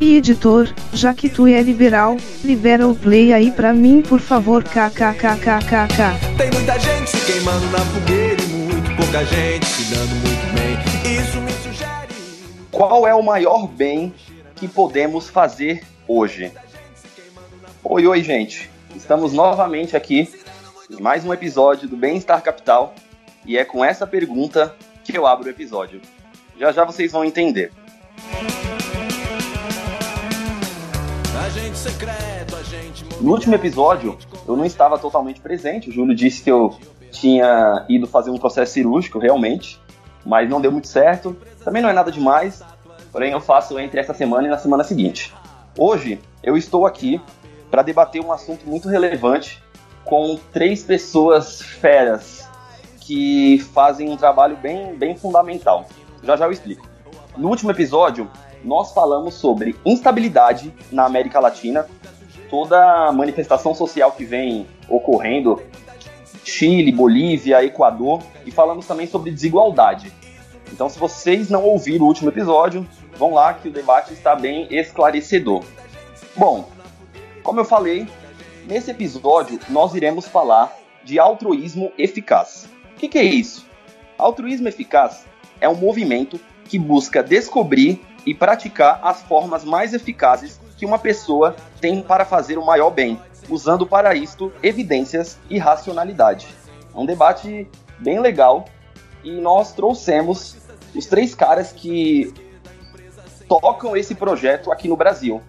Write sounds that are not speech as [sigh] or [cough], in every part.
E editor, já que tu é liberal, libera o play aí pra mim por favor kkkkkk. Tem muita gente se queimando na fogueira e muito pouca gente se dando muito bem. Isso me sugere. Qual é o maior bem que podemos fazer hoje? Oi, oi, gente. Estamos novamente aqui em mais um episódio do Bem-Estar Capital e é com essa pergunta que eu abro o episódio. Já já vocês vão entender. No último episódio, eu não estava totalmente presente. O Júlio disse que eu tinha ido fazer um processo cirúrgico, realmente, mas não deu muito certo. Também não é nada demais, porém eu faço entre essa semana e na semana seguinte. Hoje, eu estou aqui para debater um assunto muito relevante com três pessoas feras que fazem um trabalho bem, bem fundamental. Já já eu explico. No último episódio, nós falamos sobre instabilidade na América Latina, toda manifestação social que vem ocorrendo, Chile, Bolívia, Equador, e falamos também sobre desigualdade. Então, se vocês não ouviram o último episódio, vão lá que o debate está bem esclarecedor. Bom, como eu falei, nesse episódio nós iremos falar de altruísmo eficaz. O que, que é isso? Altruísmo eficaz é um movimento que busca descobrir e praticar as formas mais eficazes que uma pessoa tem para fazer o maior bem, usando para isto evidências e racionalidade. É um debate bem legal e nós trouxemos os três caras que tocam esse projeto aqui no Brasil,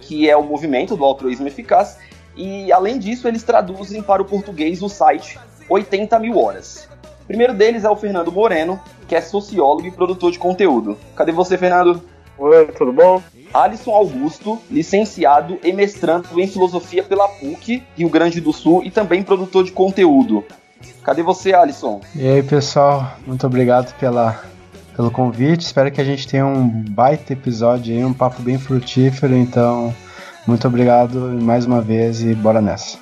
que é o movimento do altruísmo eficaz, e além disso eles traduzem para o português o site 80 mil horas. O primeiro deles é o Fernando Moreno, que é sociólogo e produtor de conteúdo. Cadê você, Fernando? Oi, tudo bom? Alisson Augusto, licenciado e mestrando em filosofia pela PUC, Rio Grande do Sul, e também produtor de conteúdo. Cadê você, Alisson? E aí, pessoal, muito obrigado pela, pelo convite. Espero que a gente tenha um baita episódio aí, um papo bem frutífero. Então, muito obrigado mais uma vez e bora nessa.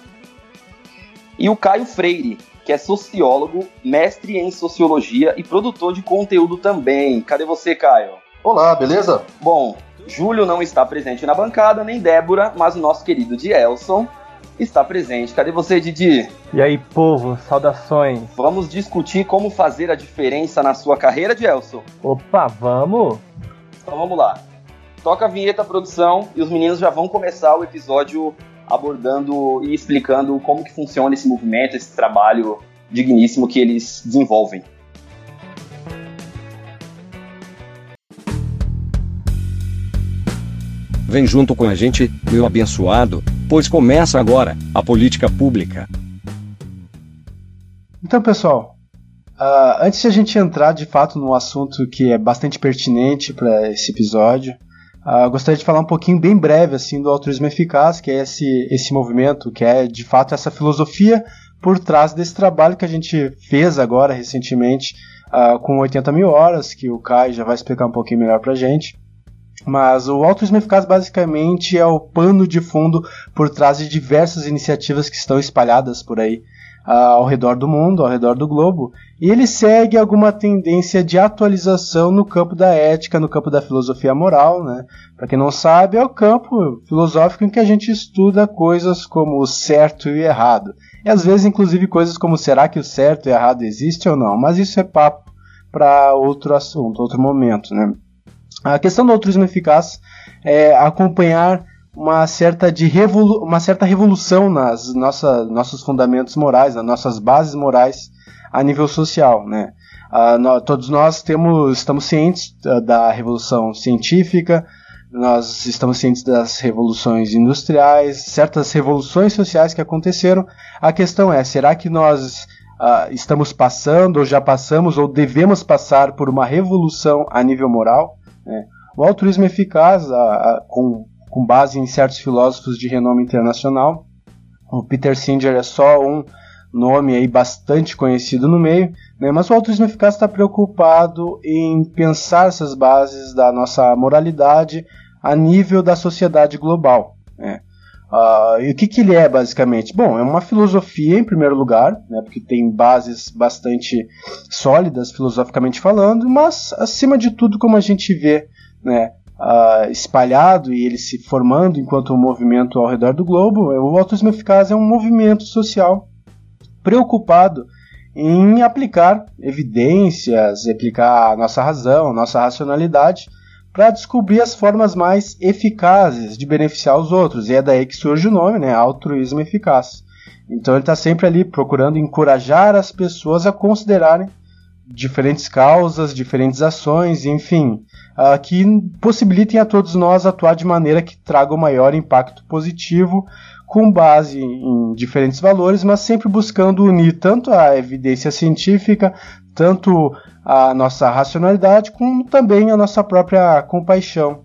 E o Caio Freire, que é sociólogo, mestre em sociologia e produtor de conteúdo também. Cadê você, Caio? Olá, beleza? Bom, Júlio não está presente na bancada, nem Débora, mas o nosso querido Dielson está presente. Cadê você, Didi? E aí, povo, saudações. Vamos discutir como fazer a diferença na sua carreira, Dielson? Opa, vamos? Então vamos lá. Toca a vinheta, produção, e os meninos já vão começar o episódio abordando e explicando como que funciona esse movimento, esse trabalho digníssimo que eles desenvolvem. Vem junto com a gente, meu abençoado, pois começa agora a política pública. Então, pessoal, uh, antes de a gente entrar de fato no assunto que é bastante pertinente para esse episódio, uh, gostaria de falar um pouquinho bem breve assim do altruísmo eficaz, que é esse, esse movimento, que é de fato essa filosofia por trás desse trabalho que a gente fez agora recentemente uh, com 80 mil horas, que o Kai já vai explicar um pouquinho melhor para gente. Mas o altruísmo eficaz basicamente é o pano de fundo por trás de diversas iniciativas que estão espalhadas por aí uh, ao redor do mundo, ao redor do globo, e ele segue alguma tendência de atualização no campo da ética, no campo da filosofia moral, né? Para quem não sabe, é o campo filosófico em que a gente estuda coisas como o certo e o errado. E às vezes, inclusive, coisas como será que o certo e o errado existe ou não, mas isso é papo para outro assunto, outro momento, né? A questão do altruísmo eficaz é acompanhar uma certa, de revolu uma certa revolução nas nossa, nossos fundamentos morais, nas nossas bases morais a nível social. Né? Uh, nós, todos nós temos, estamos cientes uh, da revolução científica, nós estamos cientes das revoluções industriais, certas revoluções sociais que aconteceram. A questão é: será que nós uh, estamos passando, ou já passamos, ou devemos passar por uma revolução a nível moral? Né? O altruísmo eficaz, a, a, com com base em certos filósofos de renome internacional. O Peter Singer é só um nome aí bastante conhecido no meio, né? mas o altruísmo eficaz está preocupado em pensar essas bases da nossa moralidade a nível da sociedade global. Né? Uh, e o que, que ele é basicamente? Bom, é uma filosofia em primeiro lugar, né, porque tem bases bastante sólidas filosoficamente falando, mas acima de tudo, como a gente vê né, uh, espalhado e ele se formando enquanto um movimento ao redor do globo, o autismo eficaz é um movimento social preocupado em aplicar evidências, aplicar nossa razão, nossa racionalidade para descobrir as formas mais eficazes de beneficiar os outros. E é daí que surge o nome, né? Altruísmo eficaz. Então ele está sempre ali procurando encorajar as pessoas a considerarem diferentes causas, diferentes ações, enfim, uh, que possibilitem a todos nós atuar de maneira que traga o maior impacto positivo, com base em diferentes valores, mas sempre buscando unir tanto a evidência científica, tanto a nossa racionalidade, como também a nossa própria compaixão.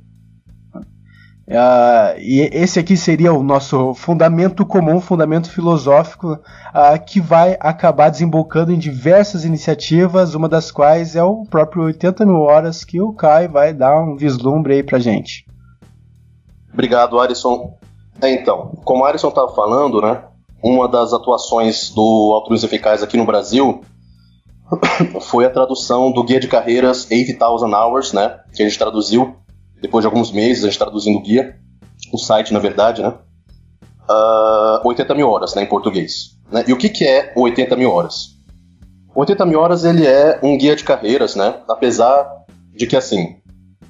Uh, e esse aqui seria o nosso fundamento comum, fundamento filosófico, uh, que vai acabar desembocando em diversas iniciativas, uma das quais é o próprio 80 mil horas, que o Kai vai dar um vislumbre aí pra gente. Obrigado, Arison. É, então, como o Arison estava falando, né, uma das atuações do Altruísmo Eficaz aqui no Brasil [coughs] foi a tradução do Guia de Carreiras 80,000 Hours, né, que a gente traduziu depois de alguns meses, a gente traduzindo o guia, o site, na verdade, né? Uh, ah, 80 mil horas, né, em português. Né? E o que, que é o 80 mil horas? O 80 mil horas ele é um guia de carreiras, né? Apesar de que, assim,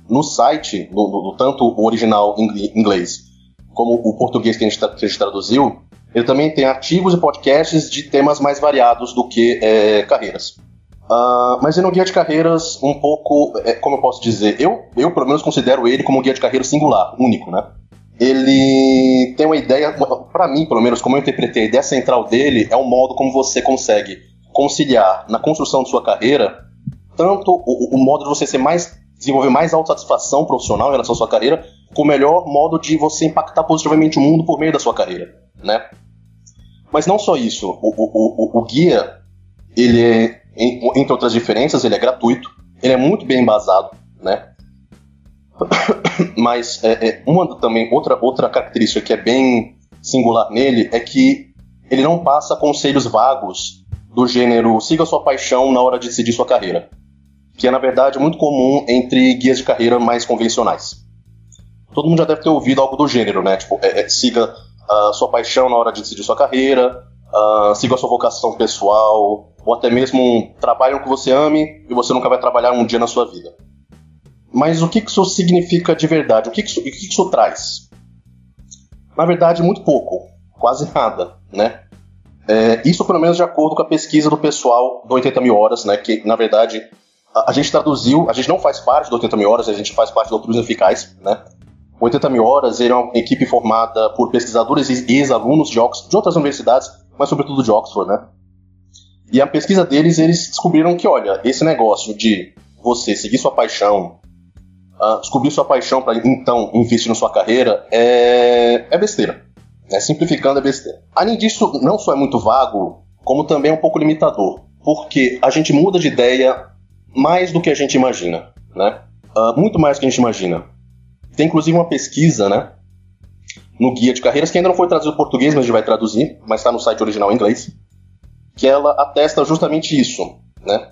no site, no, no, tanto o original em inglês como o português que a gente, que a gente traduziu, ele também tem artigos e podcasts de temas mais variados do que é, carreiras. Uh, mas ele é um guia de carreiras um pouco, é, como eu posso dizer, eu, eu pelo menos considero ele como um guia de carreira singular, único, né? Ele tem uma ideia, para mim, pelo menos, como eu interpretei, a ideia central dele é o modo como você consegue conciliar na construção de sua carreira tanto o, o modo de você ser mais desenvolver mais autossatisfação profissional em relação à sua carreira, com o melhor modo de você impactar positivamente o mundo por meio da sua carreira, né? Mas não só isso, o, o, o, o guia, ele é entre outras diferenças, ele é gratuito, ele é muito bem embasado, né? [coughs] Mas é, é, uma também outra outra característica que é bem singular nele é que ele não passa conselhos vagos do gênero siga sua paixão na hora de decidir sua carreira, que é na verdade muito comum entre guias de carreira mais convencionais. Todo mundo já deve ter ouvido algo do gênero, né? Tipo, é, é, siga a uh, sua paixão na hora de decidir sua carreira, uh, siga sua vocação pessoal, ou até mesmo trabalham que você ame e você nunca vai trabalhar um dia na sua vida. Mas o que isso significa de verdade? O que isso, o que isso traz? Na verdade, muito pouco, quase nada, né? É, isso pelo menos de acordo com a pesquisa do pessoal do 80 mil horas, né? Que na verdade a, a gente traduziu, a gente não faz parte do 80 mil horas, a gente faz parte do Altruísmo Eficaz, né? 80 mil horas ele é uma equipe formada por pesquisadores e ex-alunos de, de outras universidades, mas sobretudo de Oxford, né? E a pesquisa deles, eles descobriram que, olha, esse negócio de você seguir sua paixão, uh, descobrir sua paixão para então investir na sua carreira, é, é besteira. Né? Simplificando, é besteira. Além disso, não só é muito vago, como também é um pouco limitador. Porque a gente muda de ideia mais do que a gente imagina. Né? Uh, muito mais do que a gente imagina. Tem inclusive uma pesquisa, né? No guia de carreiras, que ainda não foi traduzido em português, mas a gente vai traduzir, mas está no site original em inglês que ela atesta justamente isso, né?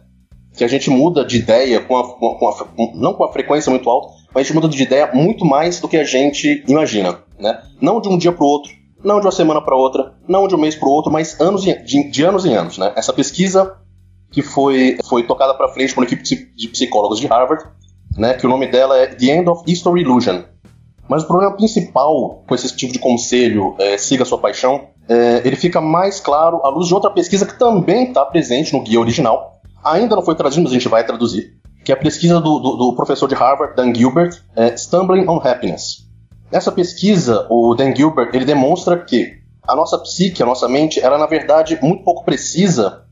Que a gente muda de ideia com a, com a, não com a frequência muito alta, mas a gente muda de ideia muito mais do que a gente imagina, né? Não de um dia para o outro, não de uma semana para outra, não de um mês para o outro, mas anos de, de, anos em anos, né? Essa pesquisa que foi, foi tocada para frente por uma equipe de psicólogos de Harvard, né? Que o nome dela é The End of History Illusion. Mas o problema principal com esse tipo de conselho, é, siga sua paixão, é, ele fica mais claro à luz de outra pesquisa que também está presente no guia original. Ainda não foi traduzido, mas a gente vai traduzir. Que é a pesquisa do, do, do professor de Harvard, Dan Gilbert, é, Stumbling on Happiness. Nessa pesquisa, o Dan Gilbert ele demonstra que a nossa psique, a nossa mente, ela na verdade muito pouco precisa,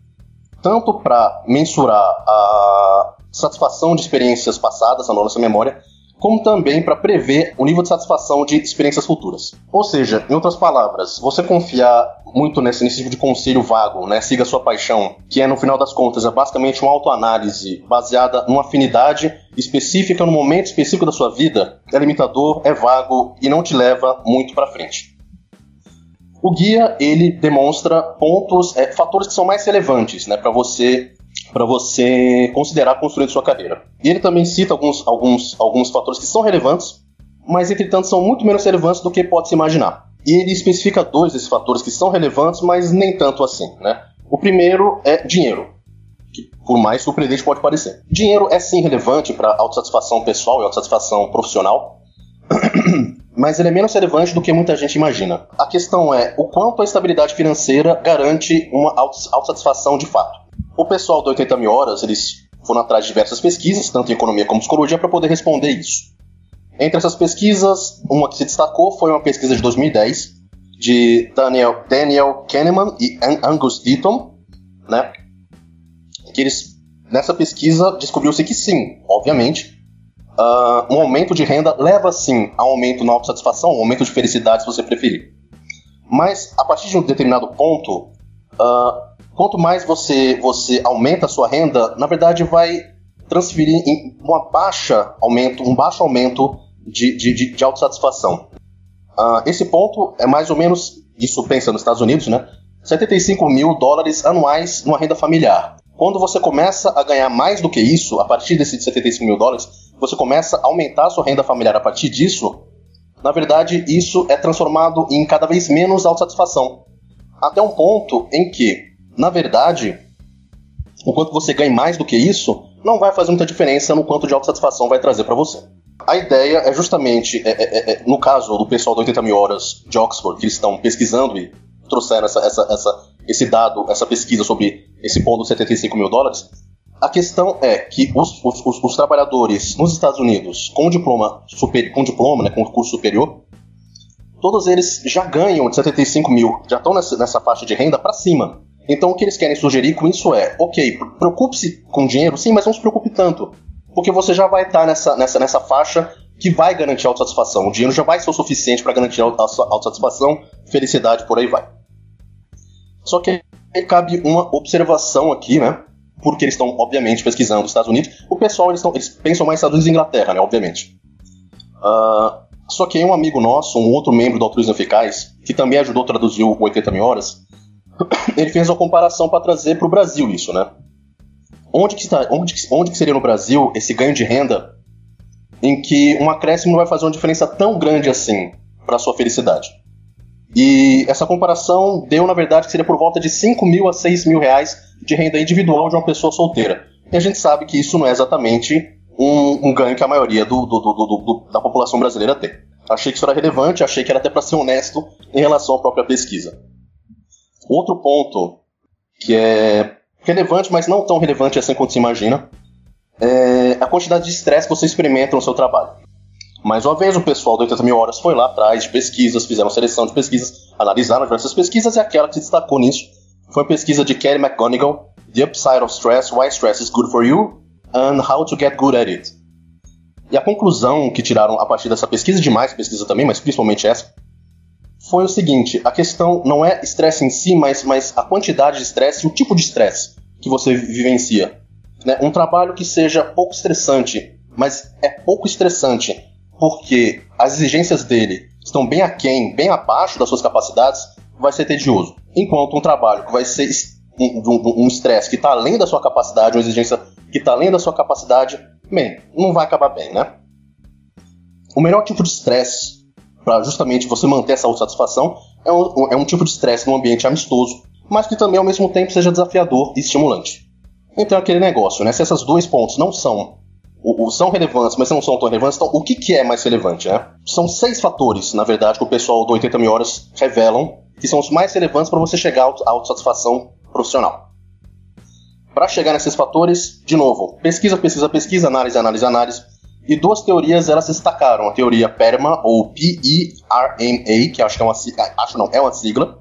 tanto para mensurar a satisfação de experiências passadas na nossa memória, como também para prever o nível de satisfação de experiências futuras. Ou seja, em outras palavras, você confiar muito nesse, nesse tipo de conselho vago, né? Siga sua paixão, que é no final das contas é basicamente uma autoanálise baseada numa afinidade específica no momento específico da sua vida, é limitador, é vago e não te leva muito para frente. O guia ele demonstra pontos, é, fatores que são mais relevantes, né, para você para você considerar construir sua carreira. E ele também cita alguns, alguns, alguns fatores que são relevantes, mas entretanto são muito menos relevantes do que pode se imaginar. E ele especifica dois desses fatores que são relevantes, mas nem tanto assim, né? O primeiro é dinheiro, que por mais surpreendente pode parecer. Dinheiro é sim relevante para autossatisfação pessoal e autossatisfação profissional, [clears throat] mas ele é menos relevante do que muita gente imagina. A questão é o quanto a estabilidade financeira garante uma autossatisfação de fato. O pessoal do 80 mil horas, eles foram atrás de diversas pesquisas, tanto em economia como psicologia, para poder responder isso. Entre essas pesquisas, uma que se destacou foi uma pesquisa de 2010 de Daniel, Daniel Kahneman e Angus Deaton, né? Que eles, nessa pesquisa, descobriu-se que sim, obviamente, uh, um aumento de renda leva sim a um aumento na autossatisfação, um aumento de felicidade, se você preferir. Mas, a partir de um determinado ponto, uh, quanto mais você, você aumenta a sua renda, na verdade vai transferir em uma baixa aumento, um baixo aumento de, de, de, de autossatisfação. Uh, esse ponto é mais ou menos, isso pensa nos Estados Unidos, né? 75 mil dólares anuais numa renda familiar. Quando você começa a ganhar mais do que isso, a partir desses 75 mil dólares, você começa a aumentar a sua renda familiar a partir disso, na verdade, isso é transformado em cada vez menos autossatisfação. Até um ponto em que na verdade, o quanto você ganha mais do que isso, não vai fazer muita diferença no quanto de autossatisfação vai trazer para você. A ideia é justamente, é, é, é, é, no caso do pessoal do 80 mil horas de Oxford, que eles estão pesquisando e trouxeram essa, essa, essa, esse dado, essa pesquisa sobre esse ponto de 75 mil dólares, a questão é que os, os, os, os trabalhadores nos Estados Unidos com diploma, super, com diploma, né, com curso superior, todos eles já ganham de 75 mil, já estão nessa, nessa faixa de renda para cima. Então o que eles querem sugerir com isso é, ok, preocupe-se com dinheiro, sim, mas não se preocupe tanto. Porque você já vai estar nessa, nessa, nessa faixa que vai garantir autossatisfação. O dinheiro já vai ser o suficiente para garantir autossatisfação, felicidade, por aí vai. Só que cabe uma observação aqui, né? Porque eles estão, obviamente, pesquisando os Estados Unidos. O pessoal, eles, tão, eles pensam mais Estados Unidos e Inglaterra, né? Obviamente. Uh, só que um amigo nosso, um outro membro do Altruísmo Eficaz, que também ajudou a traduzir o 80 mil horas, [coughs] ele fez uma comparação para trazer para o Brasil isso, né? Onde que, está, onde, onde que seria no Brasil esse ganho de renda em que um acréscimo não vai fazer uma diferença tão grande assim para sua felicidade? E essa comparação deu, na verdade, que seria por volta de 5 mil a 6 mil reais de renda individual de uma pessoa solteira. E a gente sabe que isso não é exatamente um, um ganho que a maioria do, do, do, da população brasileira tem. Achei que isso era relevante, achei que era até para ser honesto em relação à própria pesquisa. Outro ponto que é relevante, mas não tão relevante assim quanto se imagina, é a quantidade de estresse que você experimenta no seu trabalho. Mais uma vez, o pessoal do 80 mil horas foi lá atrás de pesquisas, fizeram seleção de pesquisas, analisaram diversas pesquisas e aquela que se destacou nisso foi a pesquisa de Kelly McGonigal, The Upside of Stress, Why Stress is Good for You and How to Get Good at It. E a conclusão que tiraram a partir dessa pesquisa, de mais pesquisa também, mas principalmente essa, foi o seguinte: a questão não é estresse em si, mas, mas a quantidade de estresse o tipo de estresse que você vivencia. Né? Um trabalho que seja pouco estressante, mas é pouco estressante porque as exigências dele estão bem aquém, bem abaixo das suas capacidades, vai ser tedioso. Enquanto um trabalho que vai ser um estresse que está além da sua capacidade, uma exigência que está além da sua capacidade, bem, não vai acabar bem, né? O melhor tipo de estresse para justamente você manter essa autossatisfação, é um, é um tipo de estresse num ambiente amistoso, mas que também ao mesmo tempo seja desafiador e estimulante. Então é aquele negócio, né? Se esses dois pontos não são o, o, são relevantes, mas não são tão relevantes, então o que, que é mais relevante, né? São seis fatores, na verdade, que o pessoal do 80 mil horas revelam que são os mais relevantes para você chegar à autossatisfação profissional. Para chegar nesses fatores, de novo, pesquisa, pesquisa, pesquisa, análise, análise, análise, e duas teorias elas se destacaram. A teoria PERMA, ou P-E-R-M-A, que acho que é uma, acho não, é uma sigla,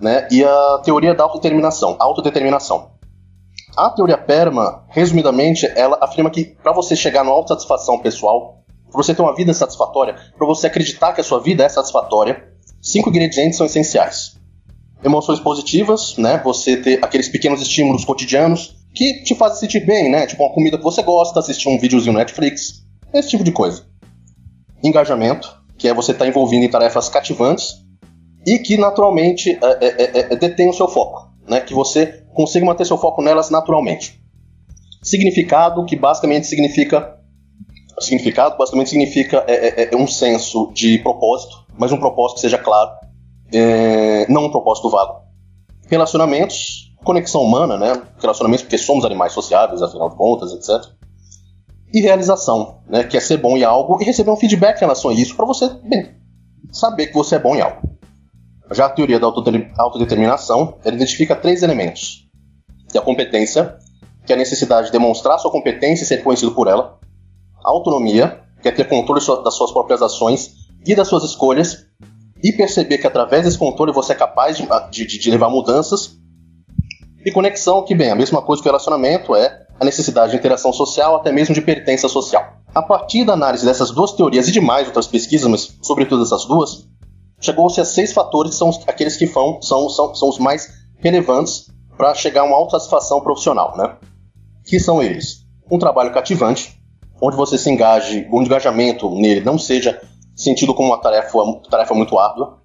né? e a teoria da autodeterminação, autodeterminação. A teoria PERMA, resumidamente, ela afirma que para você chegar na autossatisfação pessoal, para você ter uma vida satisfatória, para você acreditar que a sua vida é satisfatória, cinco ingredientes são essenciais. Emoções positivas, né? Você ter aqueles pequenos estímulos cotidianos que te fazem sentir bem, né? Tipo uma comida que você gosta, assistir um videozinho no Netflix, esse tipo de coisa. Engajamento, que é você estar tá envolvido em tarefas cativantes e que naturalmente é, é, é, é, detém o seu foco, né? Que você consiga manter seu foco nelas naturalmente. Significado, que basicamente significa significado basicamente significa é, é, é, um senso de propósito, mas um propósito que seja claro, é, não um propósito vago. Relacionamentos, conexão humana, né? Relacionamentos porque somos animais sociáveis, afinal de contas, etc. E realização, né? Que é ser bom em algo e receber um feedback em relação a isso para você bem, saber que você é bom em algo. Já a teoria da autodeterminação, ela identifica três elementos. Que é a competência, que é a necessidade de demonstrar sua competência e ser reconhecido por ela autonomia, que é ter controle das suas próprias ações e das suas escolhas, e perceber que através desse controle você é capaz de, de, de levar mudanças. E conexão, que bem, a mesma coisa que o relacionamento é a necessidade de interação social, até mesmo de pertença social. A partir da análise dessas duas teorias e de mais outras pesquisas, mas sobretudo essas duas, chegou-se a seis fatores que são aqueles que são, são, são, são os mais relevantes para chegar a uma autossatisfação profissional, né? Que são eles: um trabalho cativante, onde você se engaje, o engajamento nele não seja sentido como uma tarefa, tarefa muito árdua,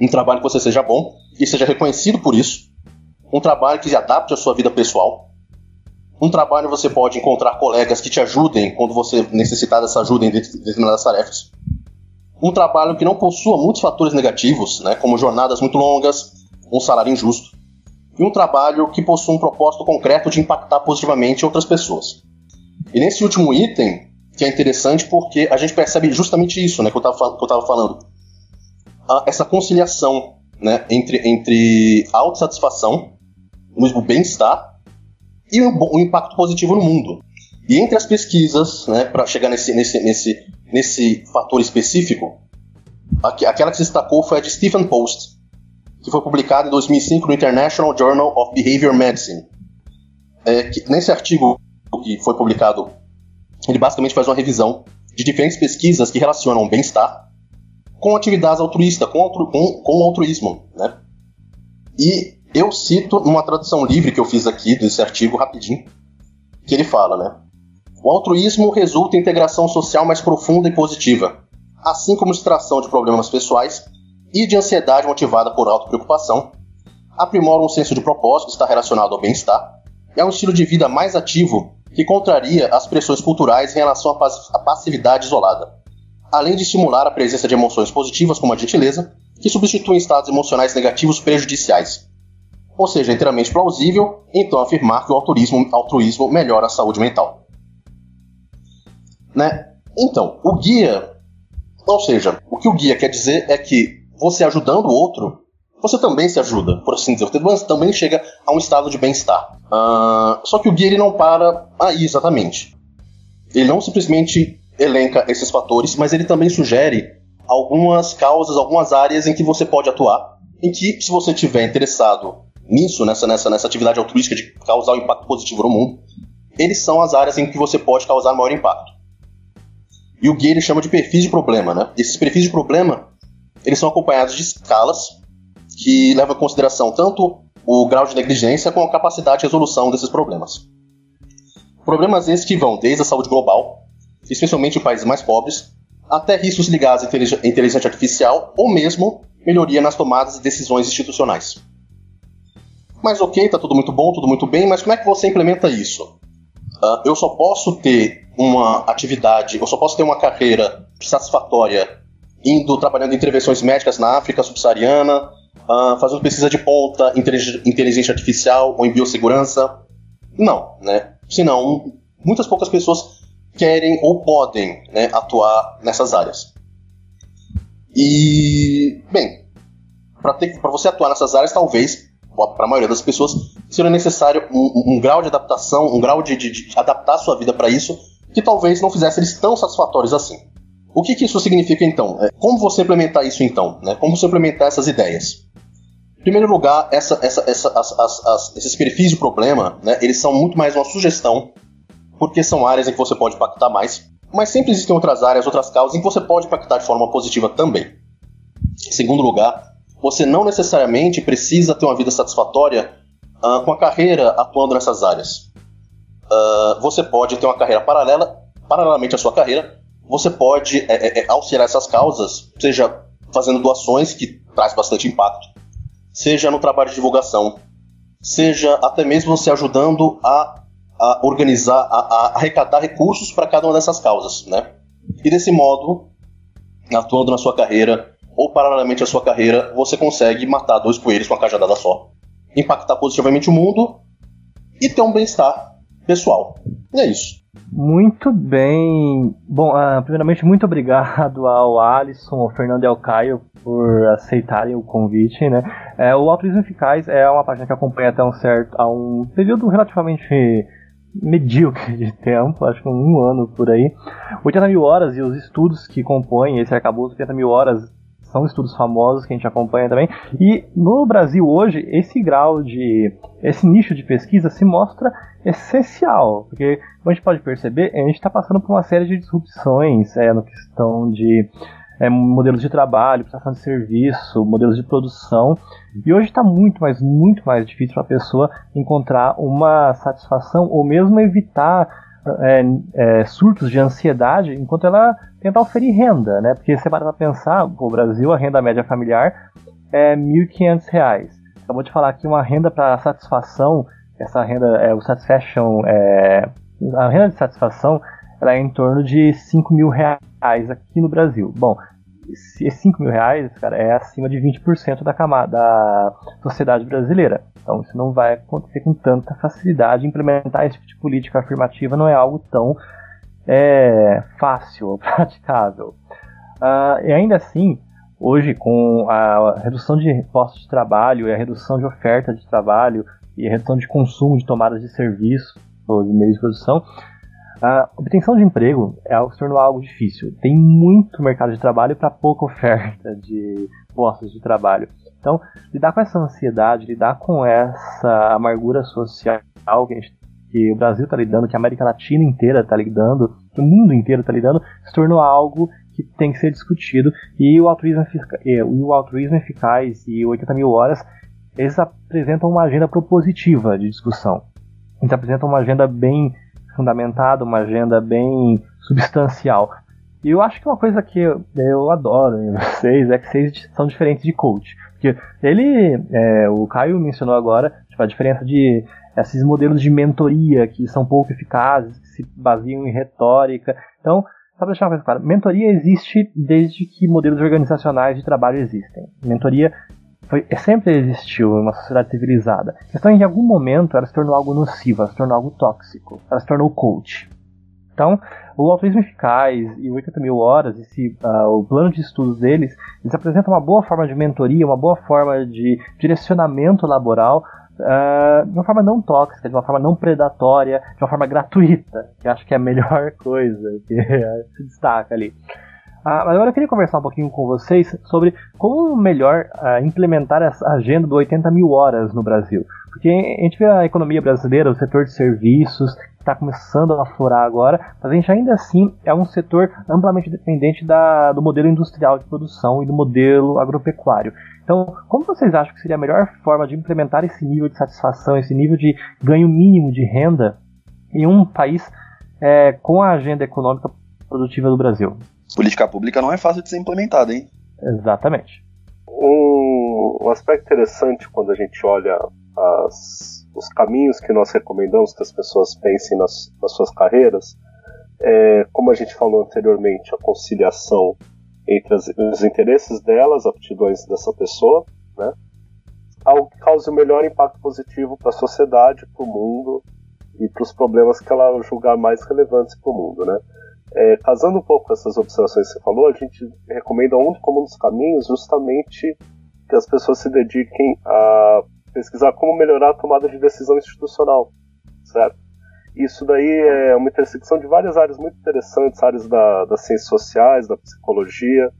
um trabalho que você seja bom e seja reconhecido por isso, um trabalho que se adapte à sua vida pessoal, um trabalho você pode encontrar colegas que te ajudem quando você necessitar dessa ajuda em determinadas tarefas, um trabalho que não possua muitos fatores negativos, né, como jornadas muito longas, um salário injusto, e um trabalho que possua um propósito concreto de impactar positivamente outras pessoas. E nesse último item, que é interessante porque a gente percebe justamente isso, né, que eu estava falando. essa conciliação né, entre, entre a autossatisfação, o bem-estar e o, o, impacto positivo no mundo. E entre as pesquisas, né, para chegar nesse, nesse, nesse, nesse fator específico, aquela que se destacou foi a de Stephen Post, que foi publicada em 2005 no International Journal of Behavior Medicine. É, que, nesse artigo que foi publicado, ele basicamente faz uma revisão de diferentes pesquisas que relacionam bem-estar com atividades altruístas, com, altru, com, com altruísmo, né? E eu cito numa tradução livre que eu fiz aqui desse artigo rapidinho, que ele fala, né? O altruísmo resulta em integração social mais profunda e positiva, assim como extração de problemas pessoais e de ansiedade motivada por autopreocupação, aprimora um senso de propósito que está relacionado ao bem-estar, é um estilo de vida mais ativo que contraria as pressões culturais em relação à passividade isolada, além de estimular a presença de emoções positivas como a gentileza, que substituem estados emocionais negativos prejudiciais. Ou seja, é inteiramente plausível, então, afirmar que o altruísmo, altruísmo melhora a saúde mental. Né? Então, o guia, ou seja, o que o guia quer dizer é que você ajudando o outro, você também se ajuda, por assim dizer. Você também chega a um estado de bem-estar. Uh, só que o guia ele não para aí exatamente. Ele não simplesmente elenca esses fatores, mas ele também sugere algumas causas, algumas áreas em que você pode atuar, em que, se você estiver interessado nisso, nessa, nessa, nessa atividade altruística de causar um impacto positivo no mundo, eles são as áreas em que você pode causar maior impacto. E o guia ele chama de perfis de problema, né? Esses perfis de problema, eles são acompanhados de escalas que leva em consideração tanto o grau de negligência como a capacidade de resolução desses problemas. Problemas esses que vão desde a saúde global, especialmente em países mais pobres, até riscos ligados à inteligência artificial ou mesmo melhoria nas tomadas de decisões institucionais. Mas ok, tá tudo muito bom, tudo muito bem, mas como é que você implementa isso? Uh, eu só posso ter uma atividade, eu só posso ter uma carreira satisfatória indo trabalhando em intervenções médicas na África subsaariana, uh, fazendo pesquisa de ponta, inteligência artificial ou em biossegurança. Não, né? Senão, muitas poucas pessoas querem ou podem né, atuar nessas áreas. E, bem, para você atuar nessas áreas, talvez, para a maioria das pessoas, seria necessário um, um grau de adaptação, um grau de, de, de adaptar sua vida para isso, que talvez não fizesse eles tão satisfatórios assim. O que, que isso significa então? É, como você implementar isso então? Né? Como você implementar essas ideias? Em primeiro lugar, essa, essa, essa, as, as, as, esses perfis de problema, né, eles são muito mais uma sugestão, porque são áreas em que você pode impactar mais. Mas sempre existem outras áreas, outras causas em que você pode impactar de forma positiva também. Em segundo lugar, você não necessariamente precisa ter uma vida satisfatória uh, com a carreira atuando nessas áreas. Uh, você pode ter uma carreira paralela, paralelamente à sua carreira, você pode é, é, é, auxiliar essas causas, seja fazendo doações, que traz bastante impacto, seja no trabalho de divulgação, seja até mesmo você ajudando a, a organizar, a, a arrecadar recursos para cada uma dessas causas, né? E desse modo, atuando na sua carreira, ou paralelamente à sua carreira, você consegue matar dois coelhos com uma cajadada só. Impactar positivamente o mundo e ter um bem-estar pessoal. E é isso. Muito bem. Bom, uh, primeiramente, muito obrigado ao Alisson, ao Fernando e ao Caio por aceitarem o convite, né? É, o Altruísmo Eficaz é uma página que acompanha até um certo, a um período relativamente medíocre de tempo, acho que um ano por aí. 80 mil horas e os estudos que compõem esse arcabouço 80 mil horas são estudos famosos que a gente acompanha também. E no Brasil hoje, esse grau de. esse nicho de pesquisa se mostra essencial, porque, como a gente pode perceber, a gente está passando por uma série de disrupções é, no questão de é, modelos de trabalho, prestação de serviço, modelos de produção. E hoje está muito, mas muito mais difícil para a pessoa encontrar uma satisfação ou mesmo evitar é, é, surtos de ansiedade enquanto ela tenta oferir renda, né? Porque você para para pensar, o Brasil, a renda média familiar é R$ 1.500. Acabou de falar aqui uma renda para satisfação, essa renda, é, o satisfaction, é, a renda de satisfação, ela é em torno de 5 mil reais aqui no Brasil. Bom, esses 5 mil reais, cara, é acima de 20% da camada da sociedade brasileira. Então isso não vai acontecer com tanta facilidade. Implementar esse tipo de política afirmativa não é algo tão é, fácil [laughs] praticável. Uh, e ainda assim, hoje com a redução de postos de trabalho e a redução de oferta de trabalho e a redução de consumo de tomadas de serviço ou de meios de produção, a obtenção de emprego é algo se tornou algo difícil. Tem muito mercado de trabalho para pouca [laughs] oferta de postos de trabalho. Então, lidar com essa ansiedade, lidar com essa amargura social que, gente, que o Brasil está lidando, que a América Latina inteira está lidando, que o mundo inteiro está lidando, se tornou algo que tem que ser discutido. E o altruísmo, o altruísmo eficaz e 80 mil horas, eles apresentam uma agenda propositiva de discussão. Eles apresentam uma agenda bem fundamentada, uma agenda bem substancial. E eu acho que uma coisa que eu, eu adoro em [laughs] vocês é que vocês são diferentes de coach. Porque ele, é, o Caio mencionou agora, tipo, a diferença de esses modelos de mentoria que são pouco eficazes, que se baseiam em retórica. Então, só para deixar uma coisa clara, mentoria existe desde que modelos organizacionais de trabalho existem. Mentoria foi, sempre existiu em uma sociedade civilizada. A questão é que em algum momento ela se tornou algo nocivo, ela se tornou algo tóxico, ela se tornou coach. Então, o altruísmo eficaz e o 80 mil horas, esse, uh, o plano de estudos deles, eles apresentam uma boa forma de mentoria, uma boa forma de direcionamento laboral, uh, de uma forma não tóxica, de uma forma não predatória, de uma forma gratuita, que acho que é a melhor [laughs] coisa que se destaca ali. Ah, agora eu queria conversar um pouquinho com vocês sobre como melhor ah, implementar essa agenda do 80 mil horas no Brasil. Porque a gente vê a economia brasileira, o setor de serviços, está começando a aflorar agora, mas a gente ainda assim é um setor amplamente dependente da, do modelo industrial de produção e do modelo agropecuário. Então, como vocês acham que seria a melhor forma de implementar esse nível de satisfação, esse nível de ganho mínimo de renda em um país é, com a agenda econômica produtiva do Brasil? política pública não é fácil de ser implementada, hein? Exatamente. Um, um aspecto interessante quando a gente olha as, os caminhos que nós recomendamos que as pessoas pensem nas, nas suas carreiras, é, como a gente falou anteriormente, a conciliação entre as, os interesses delas, aptidões dessa pessoa, né? algo que cause o melhor impacto positivo para a sociedade, para o mundo e para os problemas que ela julgar mais relevantes para o mundo, né? É, casando um pouco com essas observações que você falou, a gente recomenda um como um dos caminhos justamente que as pessoas se dediquem a pesquisar como melhorar a tomada de decisão institucional, certo? Isso daí é uma intersecção de várias áreas muito interessantes, áreas da, das ciências sociais, da psicologia,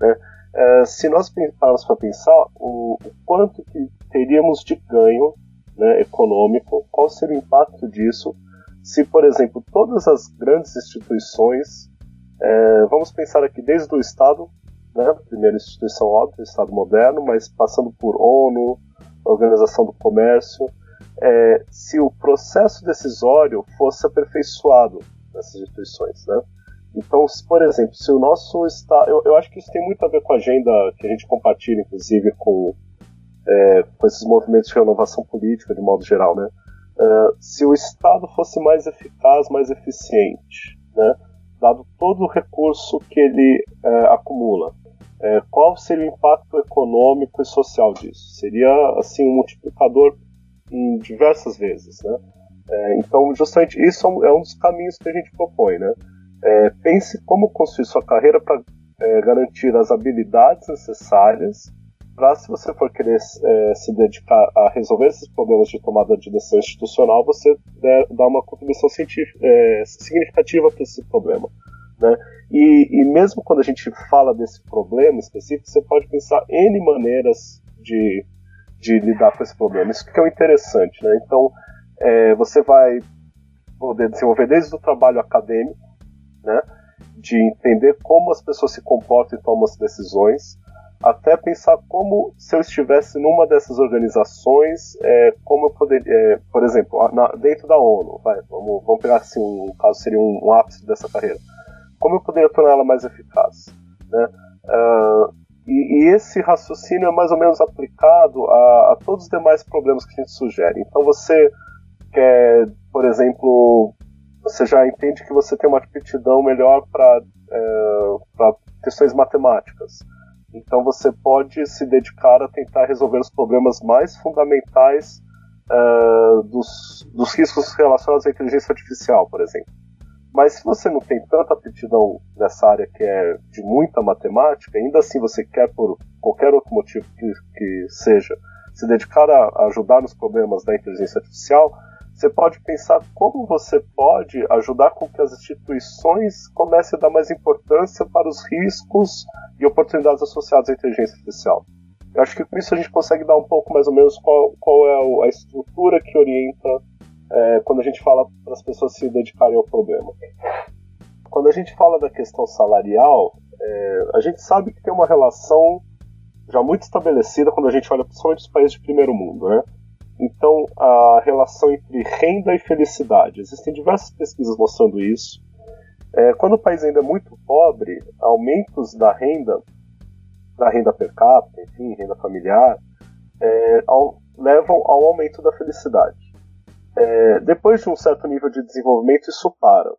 né? É, se nós pararmos para pensar o, o, quanto que teríamos de ganho né, econômico, qual seria o impacto disso se, por exemplo, todas as grandes instituições É, vamos pensar aqui desde o Estado, né, primeira instituição óbvia, Estado moderno, mas passando por ONU, Organização do Comércio, é, se o processo decisório fosse aperfeiçoado nessas instituições, né? Então, por exemplo, se o nosso Estado. Eu, eu, acho que isso tem muito a ver com a agenda que a gente compartilha, inclusive, com, é, com esses movimentos de renovação política, de modo geral, né? Uh, se o Estado fosse mais eficaz, mais eficiente, né? dado todo o recurso que ele é, acumula, é, qual seria o impacto econômico e social disso? Seria assim um multiplicador em diversas vezes, né? É, então, justamente isso é um dos caminhos que a gente propõe, né? É, pense como construir sua carreira para é, garantir as habilidades necessárias para, se você for querer é, se dedicar a resolver esses problemas de tomada de decisão institucional, você dar uma contribuição é, significativa para esse problema. Né? E, e, mesmo quando a gente fala desse problema específico, você pode pensar N maneiras de, de lidar com esse problema. Isso que é o interessante. Né? Então, é, você vai poder desenvolver desde o trabalho acadêmico, né, de entender como as pessoas se comportam e tomam as decisões, até pensar como se eu estivesse numa dessas organizações, é, como eu poderia, é, por exemplo, na, dentro da ONU, vai, vamos, vamos, pegar assim, um caso seria um, um, ápice dessa carreira, como eu poderia tornar ela mais eficaz, né? Uh, e, e, esse raciocínio é mais ou menos aplicado a, a todos os demais problemas que a gente sugere. Então você quer, por exemplo, você já entende que você tem uma aptidão melhor para é, questões matemáticas. Então você pode se dedicar a tentar resolver os problemas mais fundamentais é, dos, dos riscos relacionados à inteligência artificial, por exemplo. Mas se você não tem tanta aptidão nessa área que é de muita matemática, ainda assim você quer, por qualquer outro motivo que, que seja, se dedicar a ajudar nos problemas da inteligência artificial, você pode pensar como você pode ajudar com que as instituições comecem a dar mais importância para os riscos e oportunidades associadas à inteligência artificial. Eu acho que com isso a gente consegue dar um pouco mais ou menos qual, qual é a estrutura que orienta é, quando a gente fala para as pessoas se dedicarem ao problema. Quando a gente fala da questão salarial, é, a gente sabe que tem uma relação já muito estabelecida quando a gente olha principalmente os países de primeiro mundo, né? Então, a relação entre renda e felicidade. Existem diversas pesquisas mostrando isso. É, quando o país ainda é muito pobre, aumentos da renda, da renda per capita, enfim, renda familiar, é, ao, levam ao aumento da felicidade. É, depois de um certo nível de desenvolvimento, isso para.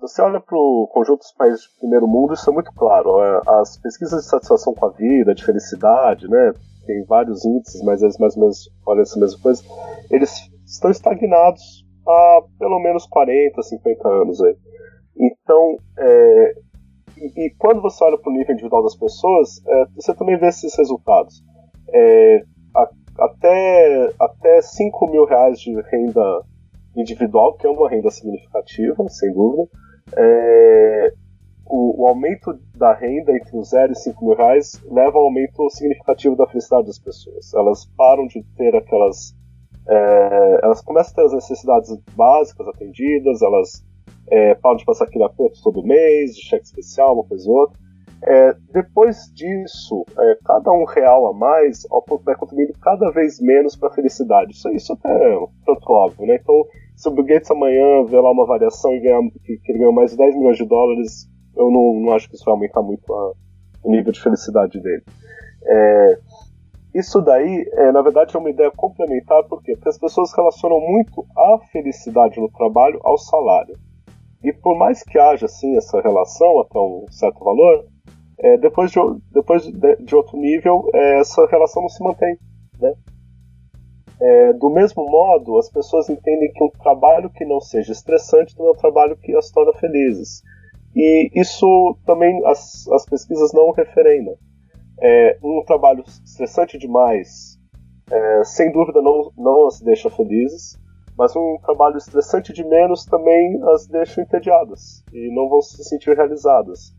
Você olha para o conjunto dos países de primeiro mundo, isso é muito claro. É, as pesquisas de satisfação com a vida, de felicidade, né, tem vários índices, mas eles mais ou menos olham essa mesma coisa, eles estão estagnados há pelo menos 40, 50 anos aí. Então, é, e, e, quando você olha para o nível individual das pessoas, é, você também vê esses resultados. É, até, até 5 mil reais de renda individual, que é uma renda significativa, sem dúvida, é, o, o, aumento da renda entre os 0 e 5 mil reais leva ao aumento significativo da felicidade das pessoas. Elas param de ter aquelas. É, elas começam a ter as necessidades básicas atendidas, elas é, param de passar aquele aperto todo mês, de cheque especial, uma coisa ou outra. É, depois disso, é, cada um real a mais vai contribuindo cada vez menos para a felicidade. Isso, isso é tanto óbvio, né? Então, se o Bill Gates amanhã vê lá uma variação e ganhar, que, que ele ganhou mais de 10 milhões de dólares, eu não, não acho que isso vai aumentar muito a, o nível de felicidade dele. É, isso daí, é, na verdade, é uma ideia complementar, por quê? Porque as pessoas relacionam muito a felicidade no trabalho ao salário. E por mais que haja, assim, essa relação até um certo valor, é, depois, de, depois de, de outro nível, é, essa relação não se mantém. Né? É, do mesmo modo, as pessoas entendem que um trabalho que não seja estressante não é um trabalho que as torna felizes. E isso também as, as pesquisas não referendam. É, um trabalho estressante demais, é, sem dúvida, não, não as deixa felizes, mas um trabalho estressante de menos também as deixa entediadas e não vão se sentir realizadas.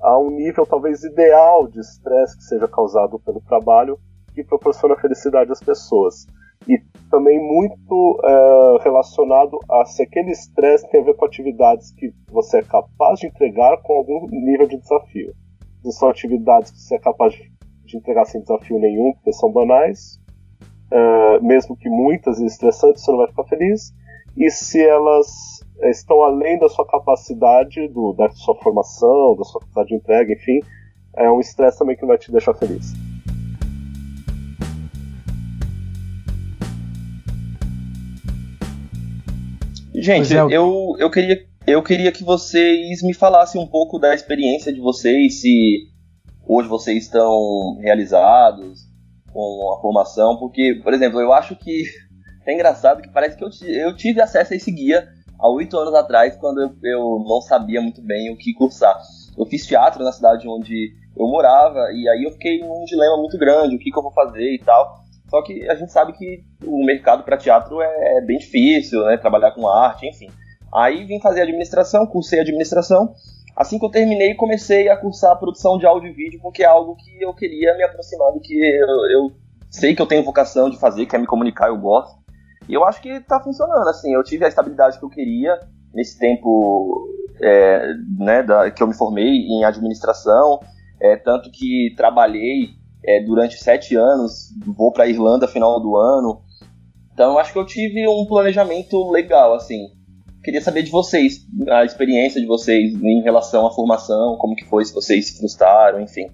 Há um nível talvez ideal de estresse que seja causado pelo trabalho que proporciona felicidade às pessoas. e também muito é, relacionado a se aquele estresse tem a ver com atividades que você é capaz de entregar com algum nível de desafio. Se são atividades que você é capaz de entregar sem desafio nenhum, porque são banais, é, mesmo que muitas e estressantes, você não vai ficar feliz. E se elas estão além da sua capacidade, do, da sua formação, da sua capacidade de entrega, enfim, é um estresse também que não vai te deixar feliz. Gente, é. eu, eu, queria, eu queria que vocês me falassem um pouco da experiência de vocês, se hoje vocês estão realizados com a formação, porque, por exemplo, eu acho que [laughs] é engraçado que parece que eu, eu tive acesso a esse guia há oito anos atrás, quando eu, eu não sabia muito bem o que cursar. Eu fiz teatro na cidade onde eu morava, e aí eu fiquei num dilema muito grande, o que, que eu vou fazer e tal. Só que a gente sabe que o mercado para teatro é, é bem difícil, né? Trabalhar com arte, enfim. Aí vim fazer administração, cursei administração. Assim que eu terminei, comecei a cursar produção de áudio e vídeo, porque é algo que eu queria me aproximar do que eu, eu sei que eu tenho vocação de fazer, que é me comunicar, eu gosto. E eu acho que tá funcionando, assim. Eu tive a estabilidade que eu queria nesse tempo é, né, da, que eu me formei em administração, é, tanto que trabalhei é, durante sete anos, vou para Irlanda final do ano. Então eu acho que eu tive um planejamento legal, assim. Queria saber de vocês, a experiência de vocês em relação à formação, como que foi, se vocês se frustraram, enfim.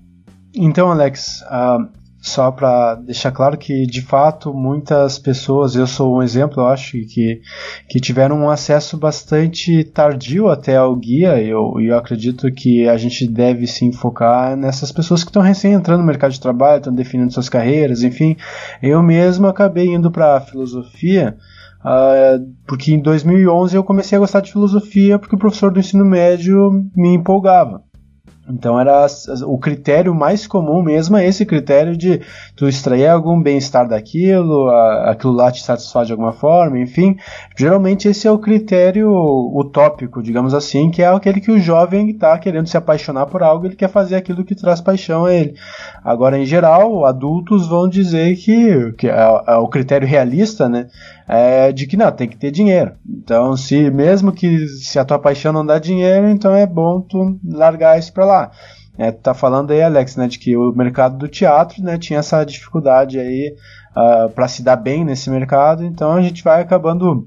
Então, Alex, uh, só para deixar claro que de fato muitas pessoas, eu sou um exemplo, eu acho que que tiveram um acesso bastante tardio até ao guia. Eu, eu acredito que a gente deve se enfocar nessas pessoas que estão recém entrando no mercado de trabalho, estão definindo suas carreiras, enfim. Eu mesmo acabei indo para filosofia. Uh, porque em 2011 eu comecei a gostar de filosofia porque o professor do ensino médio me empolgava. Então era o critério mais comum mesmo é esse critério de tu extrair algum bem-estar daquilo, aquilo lá te satisfaz de alguma forma, enfim. Geralmente esse é o critério utópico, digamos assim, que é aquele que o jovem está querendo se apaixonar por algo, ele quer fazer aquilo que traz paixão a ele. Agora, em geral, adultos vão dizer que, que é, é o critério realista, né? É de que não, tem que ter dinheiro. Então, se mesmo que se a tua paixão não dá dinheiro, então é bom tu largar isso para lá. É, tá falando aí, Alex, né, de que o mercado do teatro, né, tinha essa dificuldade aí uh, ah, para se dar bem nesse mercado, então a gente vai acabando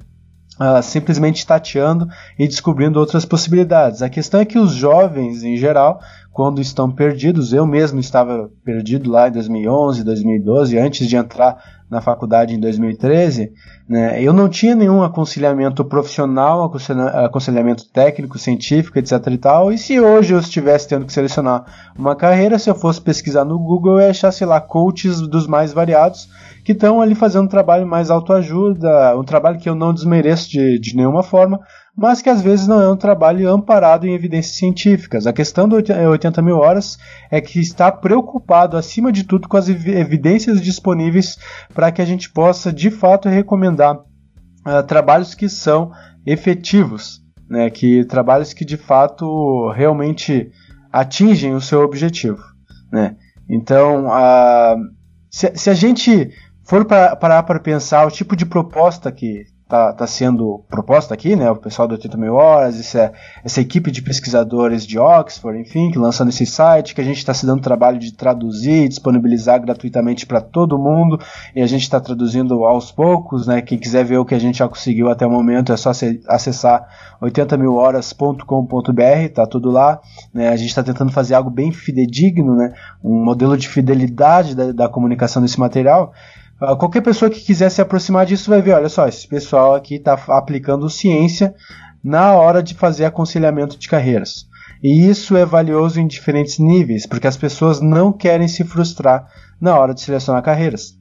Uh, simplesmente tateando e descobrindo outras possibilidades. A questão é que os jovens, em geral, quando estão perdidos, eu mesmo estava perdido lá em 2011, 2012, antes de entrar na faculdade em 2013, né, eu não tinha nenhum aconselhamento profissional, aconselhamento técnico, científico, etc e tal, e se hoje eu estivesse tendo que selecionar uma carreira, se eu fosse pesquisar no Google, eu sei lá, coaches dos mais variados, que estão ali fazendo um trabalho mais autoajuda, um trabalho que eu não desmereço de, de nenhuma forma, mas que às vezes não é um trabalho amparado em evidências científicas. A questão do 80 mil horas é que está preocupado, acima de tudo, com as evidências disponíveis para que a gente possa, de fato, recomendar uh, trabalhos que são efetivos, né, que trabalhos que de fato realmente atingem o seu objetivo. Né. Então, uh, se, se, a gente for parar para pensar o tipo de proposta que está tá sendo proposta aqui, né? O pessoal do 80 mil horas, essa, essa equipe de pesquisadores de Oxford, enfim, que lançando esse site, que a gente está se dando trabalho de traduzir, disponibilizar gratuitamente para todo mundo, e a gente está traduzindo aos poucos, né? Quem quiser ver o que a gente já conseguiu até o momento é só acessar 80milhoras.com.br, tá tudo lá. Né? A gente está tentando fazer algo bem fidedigno, né? Um modelo de fidelidade da, da comunicação desse material. Uh, qualquer pessoa que quiser se aproximar disso vai ver, olha só, esse pessoal aqui está aplicando ciência na hora de fazer aconselhamento de carreiras. E isso é valioso em diferentes níveis, porque as pessoas não querem se frustrar na hora de selecionar carreiras.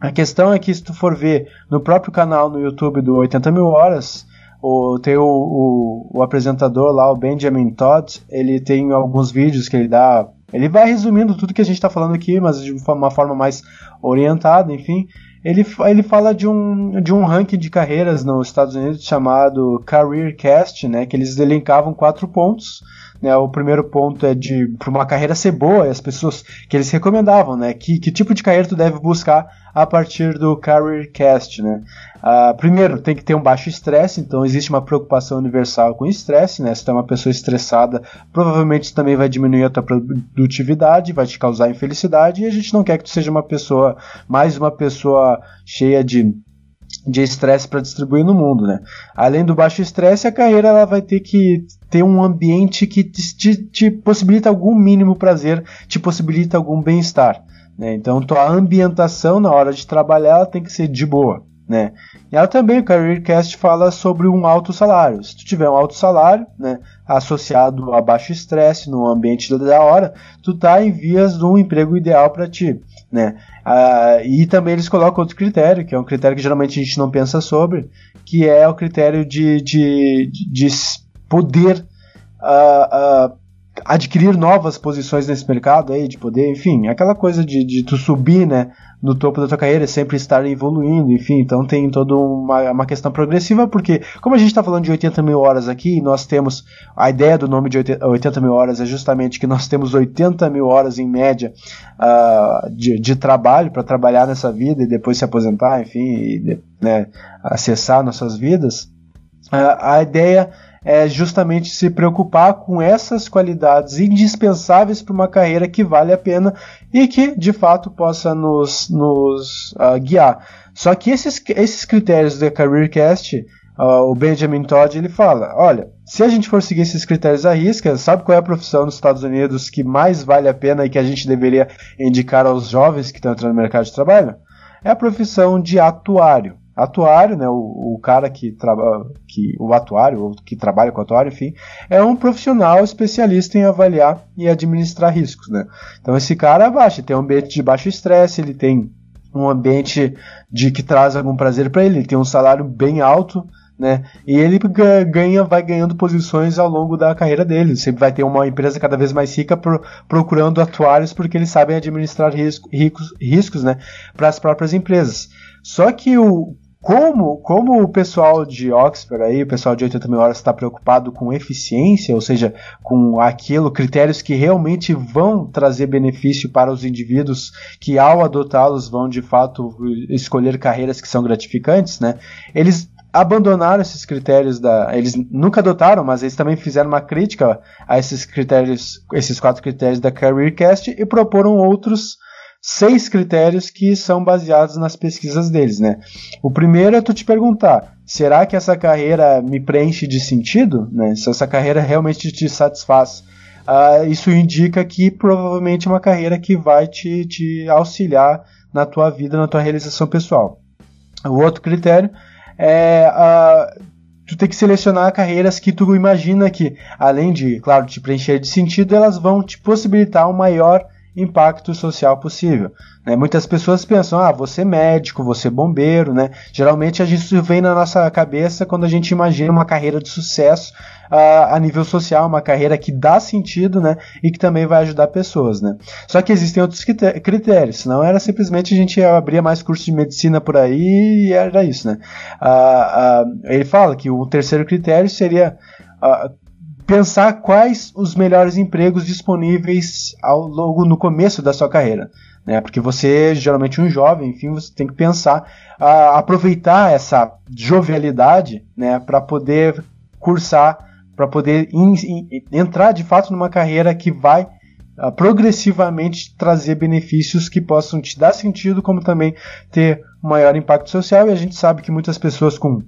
A questão é que se tu for ver no próprio canal no YouTube do 80 mil horas, o, tem o, o, o apresentador lá, o Benjamin Todd, ele tem alguns vídeos que ele dá ele vai resumindo tudo que a gente está falando aqui, mas de uma forma mais orientada, enfim. Ele, ele fala de um, de um ranking de carreiras nos Estados Unidos chamado Career Cast, né, que eles elencavam quatro pontos né, o primeiro ponto é de para uma carreira ser boa, as pessoas que eles recomendavam, né, que, que tipo de carreira tu deve buscar a partir do Careercast, né. Uh, primeiro, tem que ter um baixo estresse, então existe uma preocupação universal com estresse, né, se tu é uma pessoa estressada, provavelmente isso também vai diminuir a tua produtividade, vai te causar infelicidade, e a gente não quer que tu seja uma pessoa, mais uma pessoa cheia de de estresse para distribuir no mundo, né? Além do baixo estresse, a carreira ela vai ter que ter um ambiente que te, te, te possibilita algum mínimo prazer, te possibilita algum bem-estar, né? Então, tua ambientação na hora de trabalhar ela tem que ser de boa, né? E ela também, o Careercast fala sobre um alto salário. Se tu tiver um alto salário, né, associado a baixo estresse no ambiente da hora, tu tá em vias de um emprego ideal para ti, né? Ah, e também eles colocam outro critério, que é um critério que geralmente a gente não pensa sobre, que é o critério de, de, de poder uh, uh, adquirir novas posições nesse mercado aí, de poder, enfim, aquela coisa de, de tu subir, né, no topo da tua carreira, sempre estar evoluindo, enfim, então tem toda uma, uma questão progressiva, porque como a gente está falando de 80 mil horas aqui, nós temos, a ideia do nome de 80 mil horas é justamente que nós temos 80 mil horas em média uh, de, de trabalho para trabalhar nessa vida e depois se aposentar, enfim, e, né, acessar nossas vidas, uh, a ideia é justamente se preocupar com essas qualidades indispensáveis para uma carreira que vale a pena e que de fato possa nos, nos uh, guiar. Só que esses, esses critérios da Careercast, uh, o Benjamin Todd ele fala: olha, se a gente for seguir esses critérios à risca, sabe qual é a profissão nos Estados Unidos que mais vale a pena e que a gente deveria indicar aos jovens que estão entrando no mercado de trabalho? É a profissão de atuário atuário, né, o, o cara que trabalha, que o atuário, que trabalha com atuário, enfim, é um profissional especialista em avaliar e administrar riscos, né. Então esse cara abaixa, tem um ambiente de baixo estresse, ele tem um ambiente de que traz algum prazer para ele, ele tem um salário bem alto, né? E ele ganha, vai ganhando posições ao longo da carreira dele. Sempre vai ter uma empresa cada vez mais rica pro, procurando atuários porque eles sabem administrar risco, ricos, riscos, né, para as próprias empresas. Só que o como, como o pessoal de Oxford aí, o pessoal de 80 mil horas está preocupado com eficiência, ou seja, com aquilo, critérios que realmente vão trazer benefício para os indivíduos que ao adotá-los vão de fato escolher carreiras que são gratificantes, né? Eles abandonaram esses critérios da, eles nunca adotaram, mas eles também fizeram uma crítica a esses critérios, esses quatro critérios da Careercast e proporam outros seis critérios que são baseados nas pesquisas deles, né? O primeiro é tu te perguntar, será que essa carreira me preenche de sentido, né? Se essa carreira realmente te satisfaz, uh, isso indica que provavelmente é uma carreira que vai te, te auxiliar na tua vida, na tua realização pessoal. O outro critério é uh, tu tem que selecionar carreiras que tu imagina que, além de, claro, te preencher de sentido, elas vão te possibilitar um maior impacto social possível. Né? Muitas pessoas pensam, ah, você médico, você bombeiro, né? Geralmente a gente vem na nossa cabeça quando a gente imagina uma carreira de sucesso uh, a nível social, uma carreira que dá sentido, né? E que também vai ajudar pessoas, né? Só que existem outros critérios, senão era simplesmente a gente abria mais curso de medicina por aí e era isso, né? Uh, uh, ele fala que o terceiro critério seria pensar quais os melhores empregos disponíveis ao longo no começo da sua carreira. Né? Porque você, geralmente um jovem, enfim, você tem que pensar, uh, aproveitar essa jovialidade né, para poder cursar, para poder in, in, entrar de fato numa carreira que vai uh, progressivamente trazer benefícios que possam te dar sentido, como também ter maior impacto social. E a gente sabe que muitas pessoas com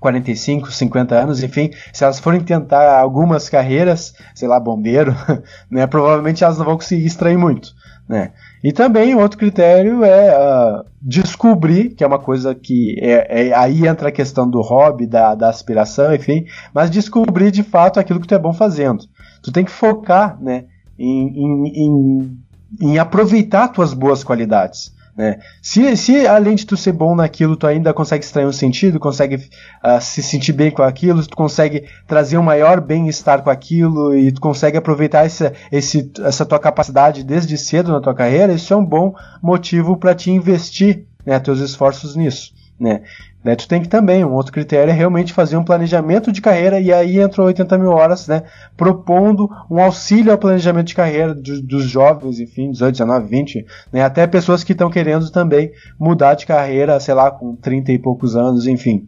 45, 50 anos, enfim, se elas forem tentar algumas carreiras, sei lá, bombeiro, [laughs] né, provavelmente elas não vão conseguir extrair muito, né. E também outro critério é uh, descobrir, que é uma coisa que é, é, aí entra a questão do hobby, da, da aspiração, enfim, mas descobrir de fato aquilo que tu é bom fazendo. Tu tem que focar, né, em, em, em, em aproveitar tuas boas qualidades. Né? Se, se além de tu ser bom naquilo, tu ainda consegue extrair um sentido, consegue uh, se sentir bem com aquilo, tu consegue trazer um maior bem-estar com aquilo e tu consegue aproveitar essa, esse, essa tua capacidade desde cedo na tua carreira, isso é um bom motivo para te investir né, teus esforços nisso. Né? Né, tu tem que também, um outro critério é realmente fazer um planejamento de carreira, e aí entrou 80 mil horas, né, propondo um auxílio ao planejamento de carreira do, dos jovens, enfim, 18, 19, 20, né, até pessoas que estão querendo também mudar de carreira, sei lá, com 30 e poucos anos, enfim.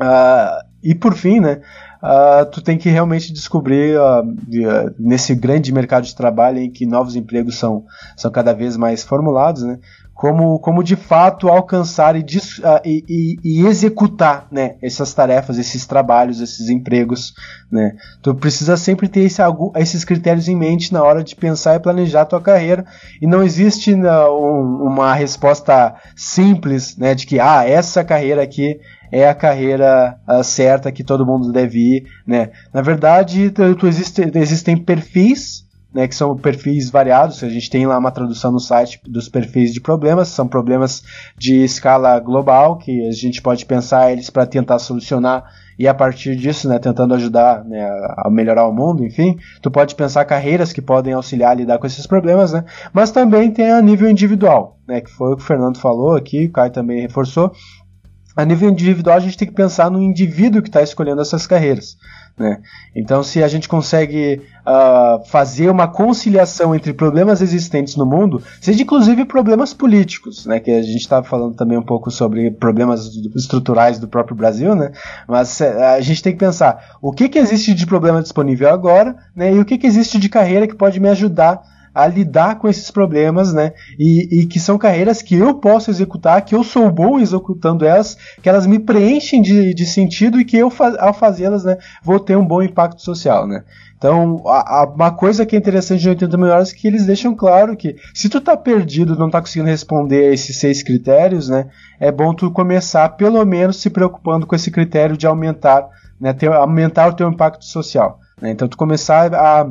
Uh, e por fim, né, uh, tu tem que realmente descobrir uh, nesse grande mercado de trabalho em que novos empregos são, são cada vez mais formulados, né, como, como de fato alcançar e, uh, e, e, e, executar né, essas tarefas, esses trabalhos, esses empregos. Né. Tu precisa sempre ter esse, esses critérios em mente na hora de pensar e planejar a tua carreira. E não existe um, uma resposta simples né, de que ah, essa carreira aqui é a carreira uh, certa que todo mundo deve ir. Né. Na verdade, tu, tu existe, existem perfis né, que são perfis variados. A gente tem lá uma tradução no site dos perfis de problemas, são problemas de escala global que a gente pode pensar eles para tentar solucionar e a partir disso, né, tentando ajudar né, a melhorar o mundo, enfim, tu pode pensar carreiras que podem auxiliar a lidar com esses problemas, né, mas também tem a nível individual, né, que foi o que o Fernando falou aqui, o Caio também reforçou, a nível individual a gente tem que pensar no indivíduo que está escolhendo essas carreiras. Né? Então, se a gente consegue uh, fazer uma conciliação entre problemas existentes no mundo, seja inclusive problemas políticos, né? que a gente estava falando também um pouco sobre problemas estruturais do próprio Brasil, né? mas eh, a gente tem que pensar o que, que existe de problema disponível agora né? e o que, que existe de carreira que pode me ajudar a lidar com esses problemas, né? E, e, que são carreiras que eu posso executar, que eu sou bom executando elas, que elas me preenchem de, de sentido e que eu, ao fazê-las, né, vou ter um bom impacto social, né? Então, a, a, uma coisa que é interessante de 80 mil horas é que eles deixam claro que se tu tá perdido, não tá conseguindo responder a esses seis critérios, né, é bom tu começar pelo menos se preocupando com esse critério de aumentar, né, ter, aumentar o teu impacto social. Né? Então, tu começar a,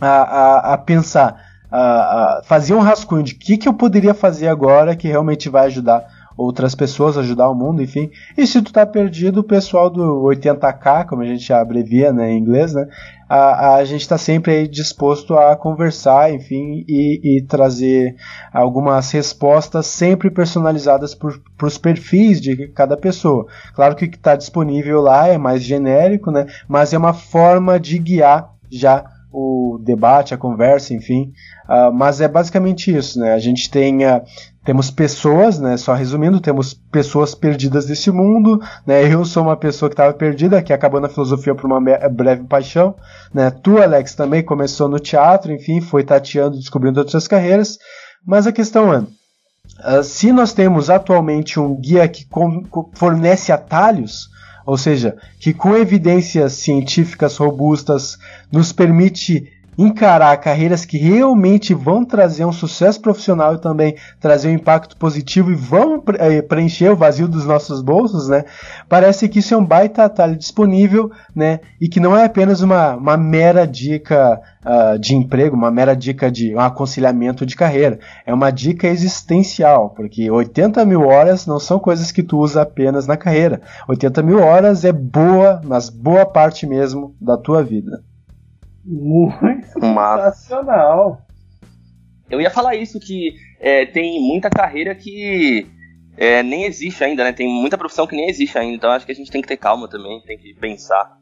a, a, a pensar a, a fazer um rascunho de o que, que eu poderia fazer agora que realmente vai ajudar outras pessoas, ajudar o mundo, enfim. E se tu tá perdido, o pessoal do 80K, como a gente abrevia né, em inglês, né, a, a gente está sempre disposto a conversar, enfim, e, e trazer algumas respostas sempre personalizadas para os perfis de cada pessoa. Claro que o que está disponível lá é mais genérico, né, mas é uma forma de guiar já o debate, a conversa, enfim. Uh, mas é basicamente isso, né? A gente tem uh, temos pessoas, né? Só resumindo, temos pessoas perdidas desse mundo, né? Eu sou uma pessoa que estava perdida, que acabou na filosofia por uma breve paixão, né? Tu, Alex, também começou no teatro, enfim, foi tateando, descobrindo outras carreiras. Mas a questão é, uh, se nós temos atualmente um guia que fornece atalhos, ou seja, que com evidências científicas robustas nos permite encarar carreiras que realmente vão trazer um sucesso profissional e também trazer um impacto positivo e vão eh, preencher o vazio dos nossos bolsos, né? Parece que isso é um baita atalho disponível, né? E que não é apenas uma, uma mera dica uh, de emprego, uma mera dica de um aconselhamento de carreira. É uma dica existencial, porque 80 mil horas não são coisas que tu usa apenas na carreira. 80 mil horas é boa, mas boa parte mesmo da tua vida. Muito sensacional. Eu ia falar isso, que é, tem muita carreira que é, nem existe ainda, né? Tem muita profissão que nem existe ainda, então acho que a gente tem que ter calma também, tem que pensar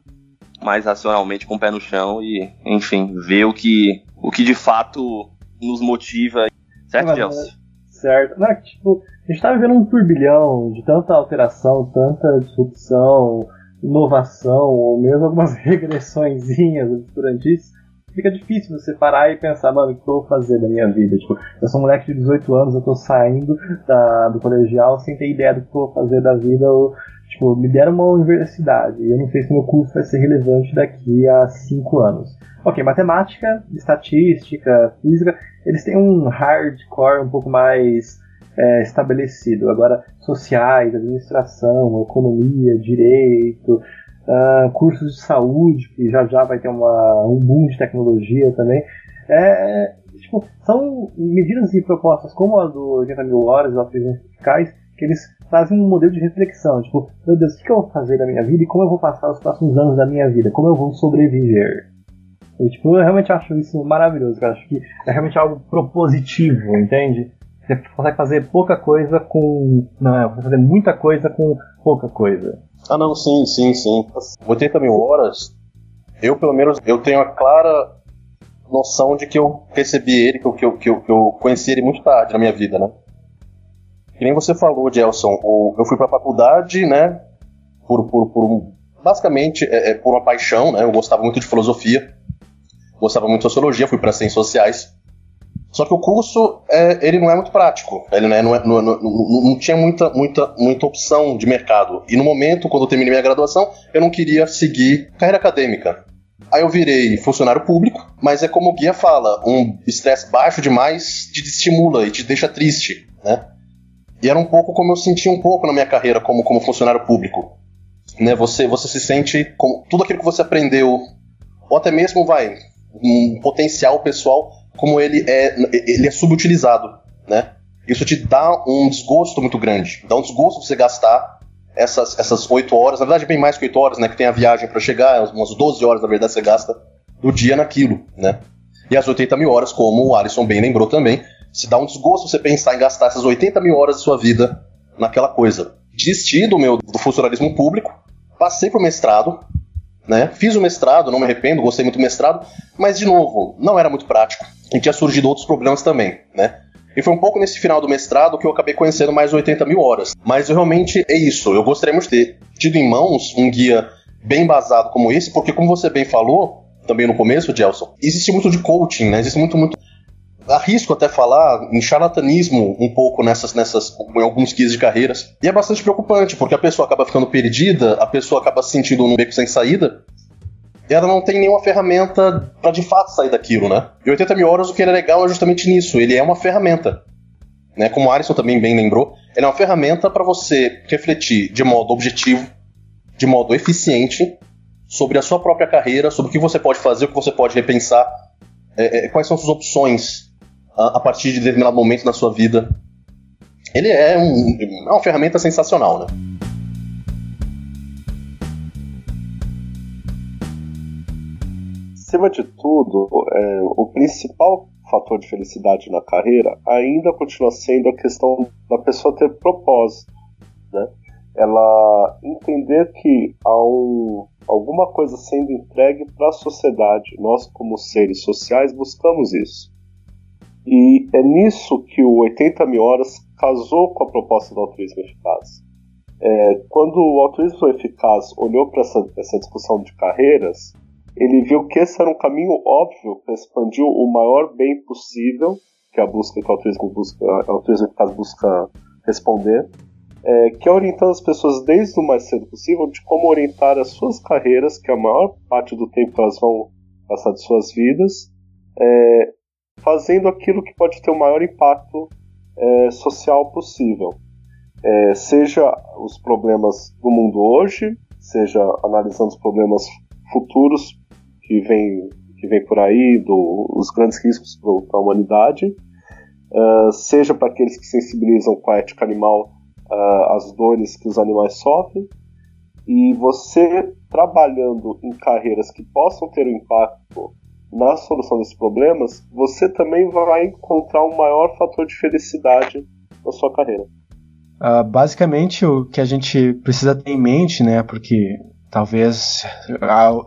mais racionalmente com o pé no chão e, enfim, ver o que, o que de fato nos motiva. Certo, Gelson? Certo. Não, tipo, a gente tá vivendo um turbilhão de tanta alteração, tanta disrupção, inovação ou mesmo algumas [laughs] regressõezinhas obscurantistas, fica difícil você parar e pensar, mano, o que eu vou fazer da minha vida? Tipo, eu sou um moleque de 18 anos, eu tô saindo da, do colegial sem ter ideia do que eu vou fazer da vida. Tipo, me deram uma universidade e eu não sei se meu curso vai ser relevante daqui a 5 anos. Ok, matemática, estatística, física, eles têm um hardcore um pouco mais é, estabelecido. Agora, sociais, administração, economia, direito, uh, cursos de saúde, que já já vai ter uma, um boom de tecnologia também. É, tipo, são medidas e propostas como a do 80 mil horas opções fiscais que eles trazem um modelo de reflexão, tipo, meu Deus, o que eu vou fazer da minha vida e como eu vou passar os próximos anos da minha vida, como eu vou sobreviver. E, tipo, eu realmente acho isso maravilhoso, eu acho que é realmente algo propositivo, entende? Você consegue fazer pouca coisa com. Não, é, fazer muita coisa com pouca coisa. Ah, não, sim, sim, sim. 80 mil horas, eu pelo menos eu tenho a clara noção de que eu recebi ele, que eu, que eu, que eu, que eu conheci ele muito tarde na minha vida, né? Que nem você falou, Gelson, eu fui pra faculdade, né? Por, por, por basicamente é, é, por uma paixão, né? Eu gostava muito de filosofia, gostava muito de sociologia, fui para ciências sociais. Só que o curso, é, ele não é muito prático. Ele né, não, é, não, não, não, tinha muita, muita, muita opção de mercado. E no momento, quando eu terminei minha graduação, eu não queria seguir carreira acadêmica. Aí eu virei funcionário público, mas é como o guia fala, um estresse baixo demais te estimula e te deixa triste, né? E era um pouco como eu senti um pouco na minha carreira como, como funcionário público. Né? Você, você se sente com tudo aquilo que você aprendeu, ou até mesmo vai, um potencial pessoal como ele é, ele é subutilizado, né? Isso te dá um desgosto muito grande. Dá um desgosto você gastar essas, essas 8 horas, na verdade bem mais que 8 horas, né? Que tem a viagem para chegar, umas 12 horas, na verdade, você gasta do dia naquilo, né? E as 80 mil horas, como o Alisson bem lembrou também, se dá um desgosto você pensar em gastar essas 80 mil horas da sua vida naquela coisa. Desisti do meu do funcionalismo público, passei pro mestrado, né? Fiz o mestrado, não me arrependo, gostei muito do mestrado, mas de novo, não era muito prático. E tinha surgido outros problemas também, né? E foi um pouco nesse final do mestrado que eu acabei conhecendo mais 80 mil horas. Mas realmente é isso. Eu gostaria de ter tido em mãos um guia bem embasado como esse, porque como você bem falou, também no começo, Gelson, existe muito de coaching, né? Existe muito, muito. Arrisco até falar em charlatanismo um pouco nessas, nessas, em alguns guias de carreiras. E é bastante preocupante, porque a pessoa acaba ficando perdida, a pessoa acaba se sentindo num beco sem saída, ela não tem nenhuma ferramenta para de fato sair daquilo, né? E 80 mil horas, o que é legal é justamente nisso, ele é uma ferramenta. Né? Como o Alisson também bem lembrou, ele é uma ferramenta para você refletir de modo objetivo, de modo eficiente, sobre a sua própria carreira, sobre o que você pode fazer, o que você pode repensar, é, é, quais são suas opções a, a, partir de determinado momento na sua vida. Ele é, um, é uma ferramenta sensacional, né? Acima de tudo, é, o principal fator de felicidade na carreira ainda continua sendo a questão da pessoa ter propósito, né? Ela entender que há um, alguma coisa sendo entregue para a sociedade. Nós, como seres sociais, buscamos isso. E é nisso que o 80 mil horas casou com a proposta do altruísmo eficaz. É, quando o altruísmo eficaz olhou para essa, essa discussão de carreiras, ele viu que esse era um caminho óbvio para expandir o maior bem possível, que é a busca que o altruísmo, busca, o altruísmo busca responder, é, que é orientando as pessoas desde o mais cedo possível de como orientar as suas carreiras, que é a maior parte do tempo elas vão passar de suas vidas, é, fazendo aquilo que pode ter o maior impacto é, social possível. É, seja os problemas do mundo hoje, seja analisando os problemas futuros que vem, que vem por aí, do, os grandes riscos para a humanidade, uh, seja para aqueles que sensibilizam com a ética animal uh, as dores que os animais sofrem, e você trabalhando em carreiras que possam ter um impacto na solução desses problemas, você também vai encontrar um maior fator de felicidade na sua carreira. Uh, basicamente, o que a gente precisa ter em mente, né, porque Talvez,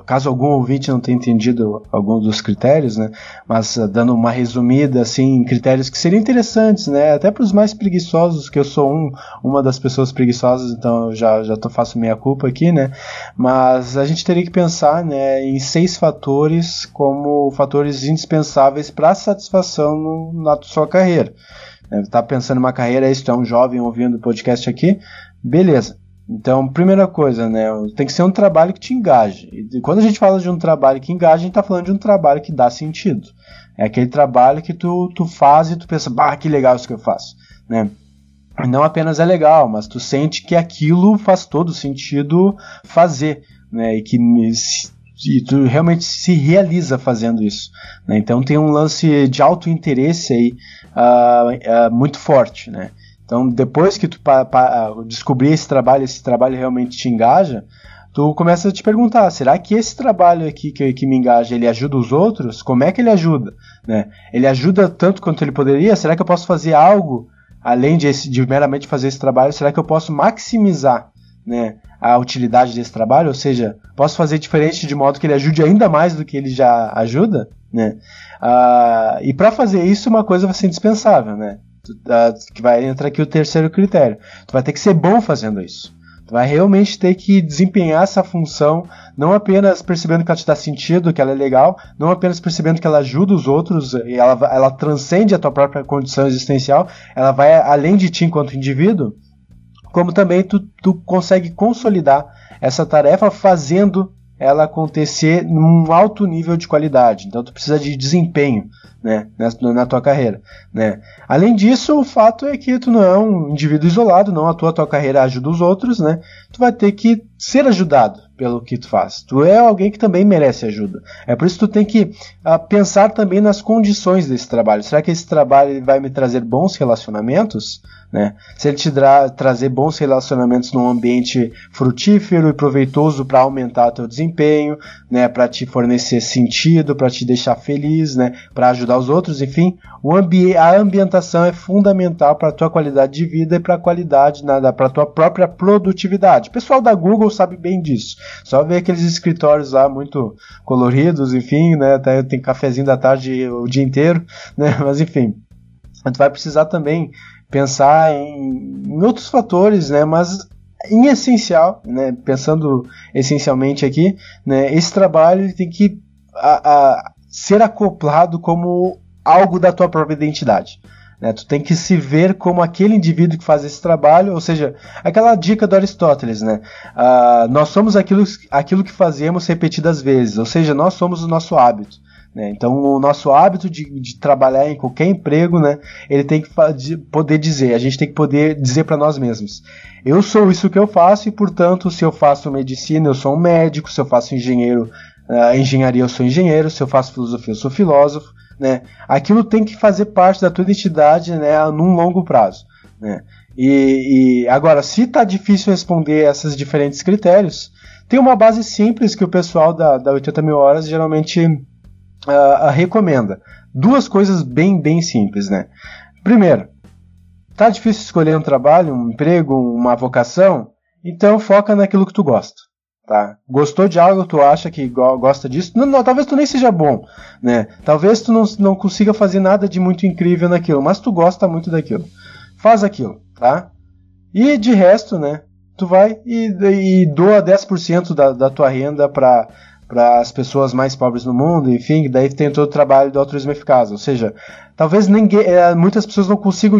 caso algum ouvinte não tenha entendido alguns dos critérios, né, mas uh, dando uma resumida, assim, critérios que seriam interessantes, né, até para os mais preguiçosos, que eu sou um, uma das pessoas preguiçosas, então já, já tô, faço minha culpa aqui, né, mas a gente teria que pensar, né, em seis fatores como fatores indispensáveis para a satisfação no, na sua carreira. Está pensando em uma carreira, tu é um jovem ouvindo o podcast aqui, beleza. Então, primeira coisa, né? Tem que ser um trabalho que te engaje. E quando a gente fala de um trabalho que engaja, a gente está falando de um trabalho que dá sentido. É aquele trabalho que tu, tu faz e tu pensa, bah, que legal isso que eu faço, né? Não apenas é legal, mas tu sente que aquilo faz todo sentido fazer, né? E que e tu realmente se realiza fazendo isso. Né? Então tem um lance de auto interesse aí uh, uh, muito forte, né? Então, depois que tu pa, pa, descobrir esse trabalho, esse trabalho realmente te engaja, tu começa a te perguntar, será que esse trabalho aqui que, que me engaja, ele ajuda os outros? Como é que ele ajuda? Né? Ele ajuda tanto quanto ele poderia? Será que eu posso fazer algo além de, esse, de meramente fazer esse trabalho? Será que eu posso maximizar né, a utilidade desse trabalho? Ou seja, posso fazer diferente de modo que ele ajude ainda mais do que ele já ajuda? Né? Ah, e para fazer isso, uma coisa vai ser indispensável, né? Que vai entrar aqui o terceiro critério. Tu vai ter que ser bom fazendo isso. Tu vai realmente ter que desempenhar essa função, não apenas percebendo que ela te dá sentido, que ela é legal, não apenas percebendo que ela ajuda os outros e ela, ela transcende a tua própria condição existencial, ela vai além de ti enquanto indivíduo, como também tu, tu consegue consolidar essa tarefa fazendo ela acontecer num alto nível de qualidade. Então tu precisa de desempenho né, na, na, tua carreira. Né. Além disso, o fato é que tu não é um indivíduo isolado, não a tua, carreira ajuda os outros, né? Tu vai ter que ser ajudado pelo que tu faz. Tu é alguém que também merece ajuda. É por isso que tu tem que uh, pensar também nas condições desse trabalho. Será que esse trabalho vai me trazer bons relacionamentos? Né? Se ele te tra trazer bons relacionamentos num ambiente frutífero e proveitoso para aumentar teu desempenho, né? para te fornecer sentido, para te deixar feliz, né? para ajudar os outros, enfim, ambi a ambientação é fundamental para a tua qualidade de vida e para a qualidade, para a tua própria produtividade. O pessoal da Google sabe bem disso. Só ver aqueles escritórios lá muito coloridos, enfim, né? Tem cafezinho da tarde o dia inteiro, né? [laughs] Mas enfim, gente vai precisar também pensar em, em outros fatores, né? Mas em essencial, né? Pensando essencialmente aqui, né? Esse trabalho tem que a, a, ser acoplado como algo da tua própria identidade. Né? Tu tem que se ver como aquele indivíduo que faz esse trabalho, ou seja, aquela dica do Aristóteles, né? Uh, nós somos aquilo, aquilo que fazemos repetidas vezes, ou seja, nós somos o nosso hábito. Né? Então, o nosso hábito de, de, trabalhar em qualquer emprego, né, ele tem que poder dizer, a gente tem que poder dizer para nós mesmos: eu sou isso que eu faço e, portanto, se eu faço medicina, eu sou um médico, se eu faço engenheiro, uh, engenharia, eu sou engenheiro, se eu faço filosofia, eu sou filósofo né? Aquilo tem que fazer parte da tua identidade, né, num longo prazo, né? E, e agora, se está difícil responder esses diferentes critérios, tem uma base simples que o pessoal da, da 80 mil horas geralmente uh, recomenda. Duas coisas bem, bem simples, né? Primeiro, tá difícil escolher um trabalho, um emprego, uma vocação? Então foca naquilo que tu gosta tá? Gostou de algo, tu acha que go gosta disso? Não, não, talvez tu nem seja bom, né? Talvez tu não, não consiga fazer nada de muito incrível naquilo, mas tu gosta muito daquilo. Faz aquilo, tá? E de resto, né? Tu vai e, e doa 10% da, da tua renda para para as pessoas mais pobres no mundo, enfim, daí tem todo o trabalho do altruísmo eficaz. Ou seja, talvez ninguém, é, muitas pessoas não consigam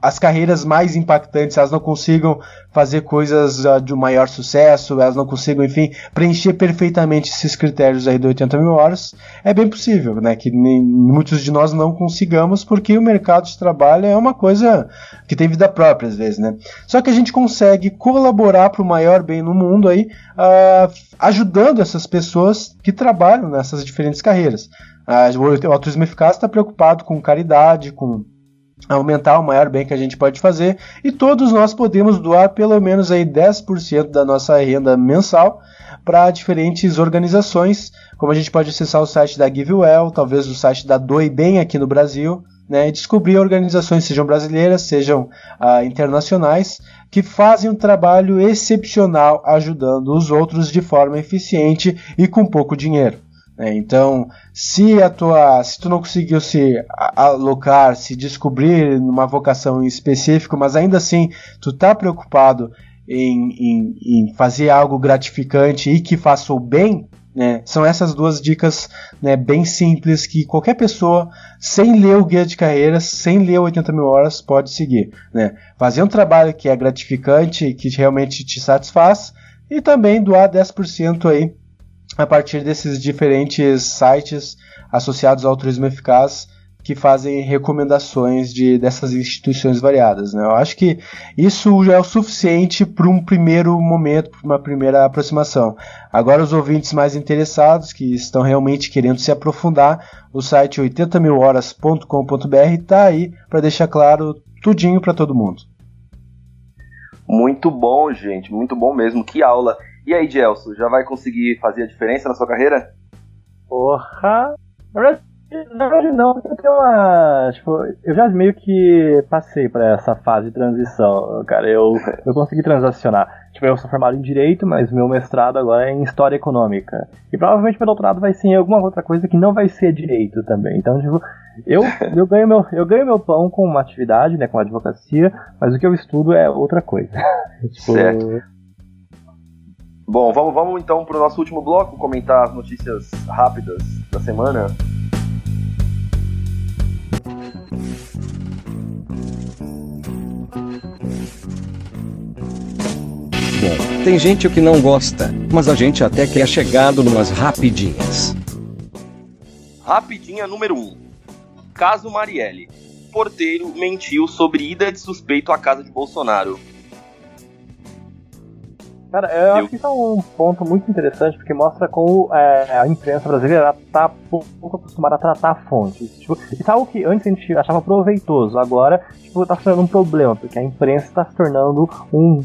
as carreiras mais impactantes, elas não consigam fazer coisas uh, de um maior sucesso, elas não consigam, enfim, preencher perfeitamente esses critérios aí de 80 mil horas, é bem possível, né, que nem, muitos de nós não consigamos, porque o mercado de trabalho é uma coisa que tem vida própria às vezes, né. Só que a gente consegue colaborar para o maior bem no mundo aí, uh, ajudando essas pessoas que trabalham nessas diferentes carreiras. Uh, o altruísmo eficaz está preocupado com caridade, com aumentar o maior bem que a gente pode fazer e todos nós podemos doar pelo menos aí 10% da nossa renda mensal para diferentes organizações, como a gente pode acessar o site da GiveWell, talvez o site da Doe Bem aqui no Brasil, né, descobrir organizações, sejam brasileiras, sejam ah, internacionais, que fazem um trabalho excepcional ajudando os outros de forma eficiente e com pouco dinheiro. Né? Então, se a tua, se tu não conseguiu se alocar, se descobrir uma vocação em específico, mas ainda assim tu tá preocupado em, em, em fazer algo gratificante e que faça o bem, né? São essas duas dicas né, bem simples que qualquer pessoa, sem ler o guia de carreiras, sem ler 80 mil horas, pode seguir. Né? Fazer um trabalho que é gratificante, que realmente te satisfaz, e também doar 10% aí a partir desses diferentes sites associados ao turismo eficaz que fazem recomendações de dessas instituições variadas. Né? Eu acho que isso já é o suficiente para um primeiro momento, para uma primeira aproximação. Agora, os ouvintes mais interessados, que estão realmente querendo se aprofundar, o site 80milhoras.com.br está aí para deixar claro tudinho para todo mundo. Muito bom, gente, muito bom mesmo. Que aula! E aí, Gelson, já vai conseguir fazer a diferença na sua carreira? Porra! Na verdade, na verdade não, eu tenho uma. Tipo, eu já meio que passei por essa fase de transição, cara. Eu, eu consegui transacionar. Tipo, eu sou formado em Direito, mas meu mestrado agora é em História Econômica. E provavelmente meu doutorado vai ser em alguma outra coisa que não vai ser Direito também. Então, tipo, eu, eu, ganho, meu, eu ganho meu pão com uma atividade, né, com advocacia, mas o que eu estudo é outra coisa. [laughs] tipo, Certo. Bom, vamos, vamos então para o nosso último bloco, comentar as notícias rápidas da semana. Bom, tem gente que não gosta, mas a gente até que é chegado numas rapidinhas. Rapidinha número 1. Um. Caso Marielle. Porteiro mentiu sobre ida de suspeito à casa de Bolsonaro. Cara, eu Eu- acho que isso é um ponto muito interessante, porque mostra como é, a imprensa brasileira está pouco acostumada a tratar fontes. Tipo, isso é algo que antes a gente achava proveitoso, agora tipo, tá se tornando um problema, porque a imprensa está se tornando um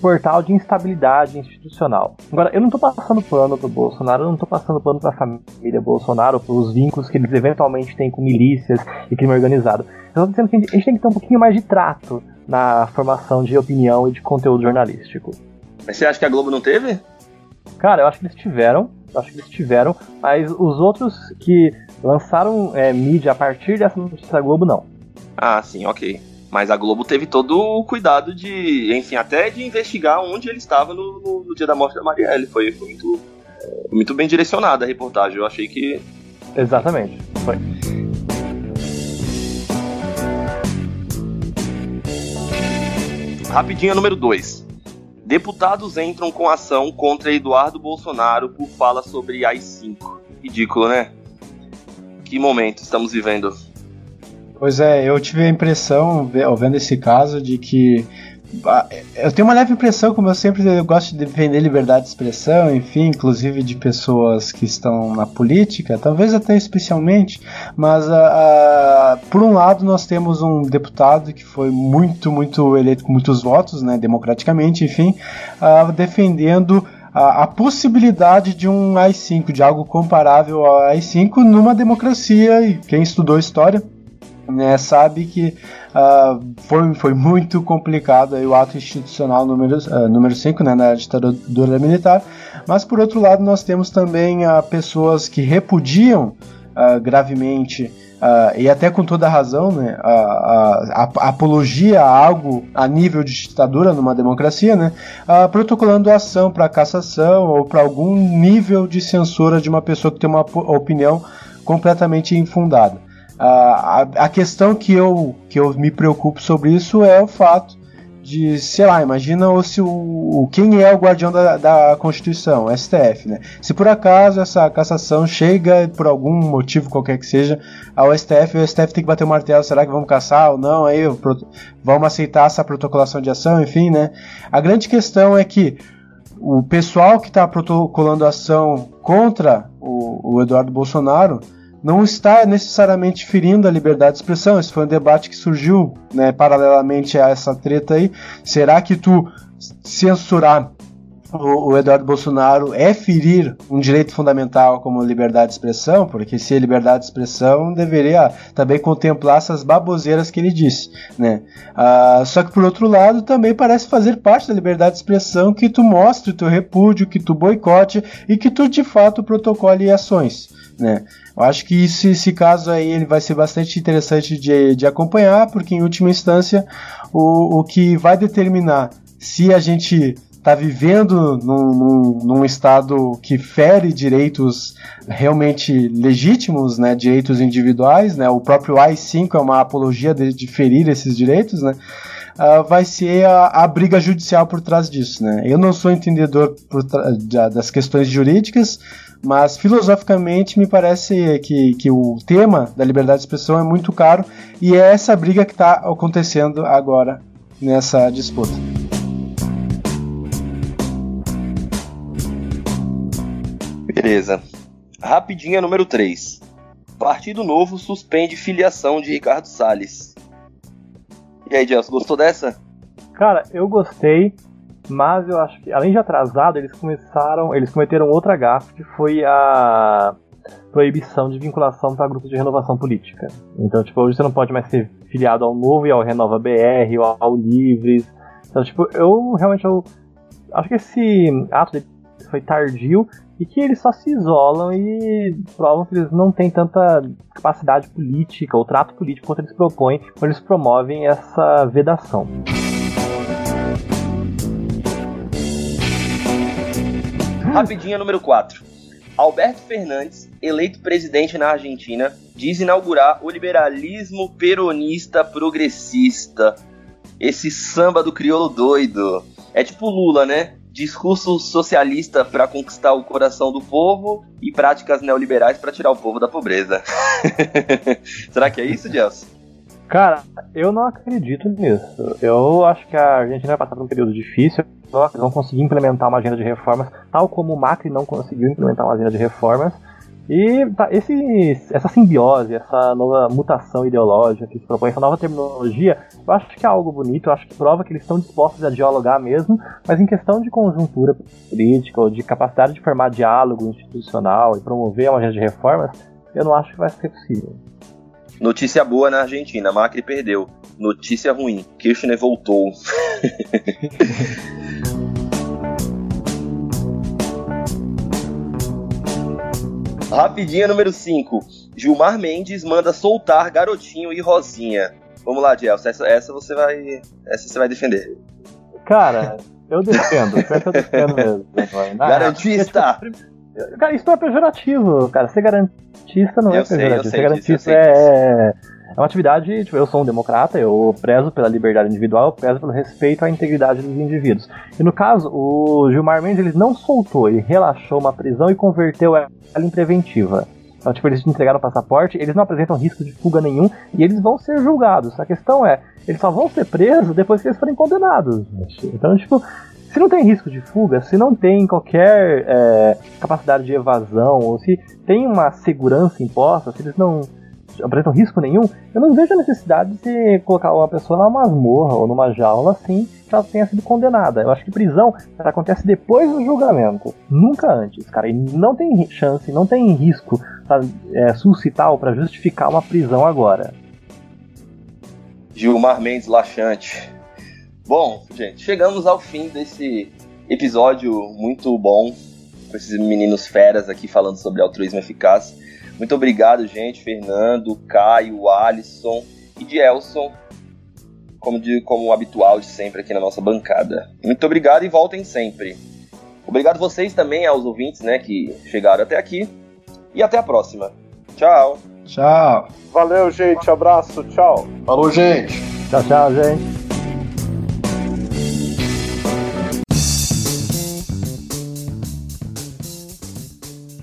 portal de instabilidade institucional. Agora, eu não tô passando pano pro Bolsonaro, eu não tô passando pano pra família Bolsonaro, pelos vínculos que eles eventualmente têm com milícias e crime organizado. Eu tô dizendo que a a gente tem que ter um pouquinho mais de trato na formação de opinião e de conteúdo jornalístico. Mas você acha que a Globo não teve? Cara, eu acho que eles tiveram, acho que eles tiveram, mas os outros que lançaram é, mídia a partir dessa notícia da Globo, não. Ah, sim, ok. Mas a Globo teve todo o cuidado de, enfim, até de investigar onde ele estava no, no- no dia da morte da Marielle. Foi, foi muito, muito bem direcionada a reportagem. Eu achei que. Exatamente. Foi. Rapidinha número 2. Deputados entram com ação contra Eduardo Bolsonaro por fala sobre AI-5. Ridículo, né? Que momento estamos vivendo. Pois é, eu tive a impressão, vendo esse caso, de que. Ah, Eu tenho uma leve impressão, como eu sempre eu gosto de defender liberdade de expressão, enfim, inclusive de pessoas que estão na política, talvez até especialmente, mas ah, ah, por um lado nós temos um deputado que foi muito, muito eleito com muitos votos, né, democraticamente, enfim, defendendo a, a possibilidade de um AI-5, de algo comparável ao AI-5 numa democracia, e quem estudou história né, sabe que ah, foi, foi muito complicado aí o ato institucional número 5 número cinco, né, na ditadura militar, mas por outro lado nós temos também ah, pessoas que repudiam ah, gravemente ah, e até com toda razão né, a, a- a apologia a algo a nível de ditadura numa democracia, né, ah, protocolando ação para cassação ou para algum nível de censura de uma pessoa que tem uma opinião completamente infundada. A, a questão que eu, que eu me preocupo sobre isso é o fato de, sei lá, imagina o, se o, quem é o guardião da, da Constituição, STF, né? Se por acaso essa cassação chega por algum motivo qualquer que seja ao STF, o STF tem que bater o martelo, será que vamos caçar ou não? Aí vamos aceitar essa protocolação de ação, enfim, né? A grande questão é que o pessoal que está protocolando ação contra o, o Eduardo Bolsonaro não está necessariamente ferindo a liberdade de expressão. Esse foi um debate que surgiu né, paralelamente a essa treta aí. Será que tu censurar o, o Eduardo Bolsonaro é ferir um direito fundamental como liberdade de expressão? Porque se é liberdade de expressão, deveria também contemplar essas baboseiras que ele disse, né? Ah, só que por outro lado, também parece fazer parte da liberdade de expressão que tu mostre o teu repúdio, que tu boicote e que tu de fato protocole ações, né? Eu acho que esse, esse caso aí ele vai ser bastante interessante de, de acompanhar, porque em última instância o, o que vai determinar se a gente está vivendo num, num, num, estado que fere direitos realmente legítimos, né, direitos individuais, né, o próprio AI-5 é uma apologia de, de ferir esses direitos, né, uh, vai ser a, a, briga judicial por trás disso. Né. Eu não sou entendedor das questões jurídicas, mas filosoficamente me parece que, que o tema da liberdade de expressão é muito caro e é essa briga que está acontecendo agora nessa disputa. Beleza. Rapidinha número 3. Partido Novo suspende filiação de Ricardo Salles. E aí, Gelson, gostou dessa? Cara, eu gostei. mas eu acho que, além de atrasado, eles começaram, eles cometeram outra gafe, que foi a proibição de vinculação para grupos de renovação política. Então, tipo, hoje você não pode mais ser filiado ao Novo e ao Renova BR ou ao Livres. Então, tipo, eu realmente eu acho que esse ato foi tardio e que eles só se isolam e provam que eles não têm tanta capacidade política ou trato político quanto eles propõem quando eles promovem essa vedação. Rapidinha número 4. Alberto Fernandes, eleito presidente na Argentina, diz inaugurar o liberalismo peronista progressista. Esse samba do crioulo doido. É tipo Lula, né? Discurso socialista para conquistar o coração do povo e práticas neoliberais para tirar o povo da pobreza. [laughs] Será que é isso, Gelson? Cara, eu não acredito nisso. Eu acho que a Argentina vai passar por um período difícil. Eles vão conseguir implementar uma agenda de reformas, tal como o Macri não conseguiu implementar uma agenda de reformas. E tá, esse, essa simbiose, essa nova mutação ideológica que se propõe, essa nova terminologia, eu acho que é algo bonito, eu acho que prova que eles estão dispostos a dialogar mesmo, mas em questão de conjuntura política ou de capacidade de formar diálogo institucional e promover uma agenda de reformas, eu não acho que vai ser possível. Notícia boa na Argentina, Macri perdeu. Notícia ruim, Kirchner voltou. [laughs] Rapidinha número 5. Gilmar Mendes manda soltar Garotinho e Rosinha. Vamos lá, Gelson, essa, essa você vai. Essa você vai defender. Cara, eu defendo, eu defendo mesmo. [laughs] Garantista! É, tipo, Cara, isso não é pejorativo, cara. Ser garantista não é eu é pejorativo. Ser garantista é, é uma atividade, tipo, eu sou um democrata, eu prezo pela liberdade individual, eu prezo pelo respeito à integridade dos indivíduos. E no caso, o Gilmar Mendes ele não soltou, ele relaxou uma prisão e converteu ela em preventiva. Então, tipo, eles entregaram o passaporte, eles não apresentam risco de fuga nenhum e eles vão ser julgados. A questão é, eles só vão ser presos depois que eles forem condenados. Então, tipo, se não tem risco de fuga, se não tem qualquer é, capacidade de evasão, ou se tem uma segurança imposta, se eles não apresentam risco nenhum, eu não vejo a necessidade de colocar uma pessoa numa masmorra ou numa jaula assim que ela tenha sido condenada. Eu acho que prisão acontece depois do julgamento, nunca antes, cara. E não tem chance, não tem risco pra, é, suscitar para justificar uma prisão agora. Gilmar Mendes Laxante. Bom, gente, chegamos ao fim desse episódio muito bom com esses meninos feras aqui falando sobre altruísmo eficaz. Muito obrigado, gente, Fernando, Caio, Alisson e Dielson, como, de, como habitual de sempre aqui na nossa bancada. Muito obrigado e voltem sempre. Obrigado vocês também aos ouvintes, né, que chegaram até aqui. E até a próxima. Tchau. Tchau. Valeu, gente. Abraço. Tchau. Falou, gente. Tchau, tchau, gente.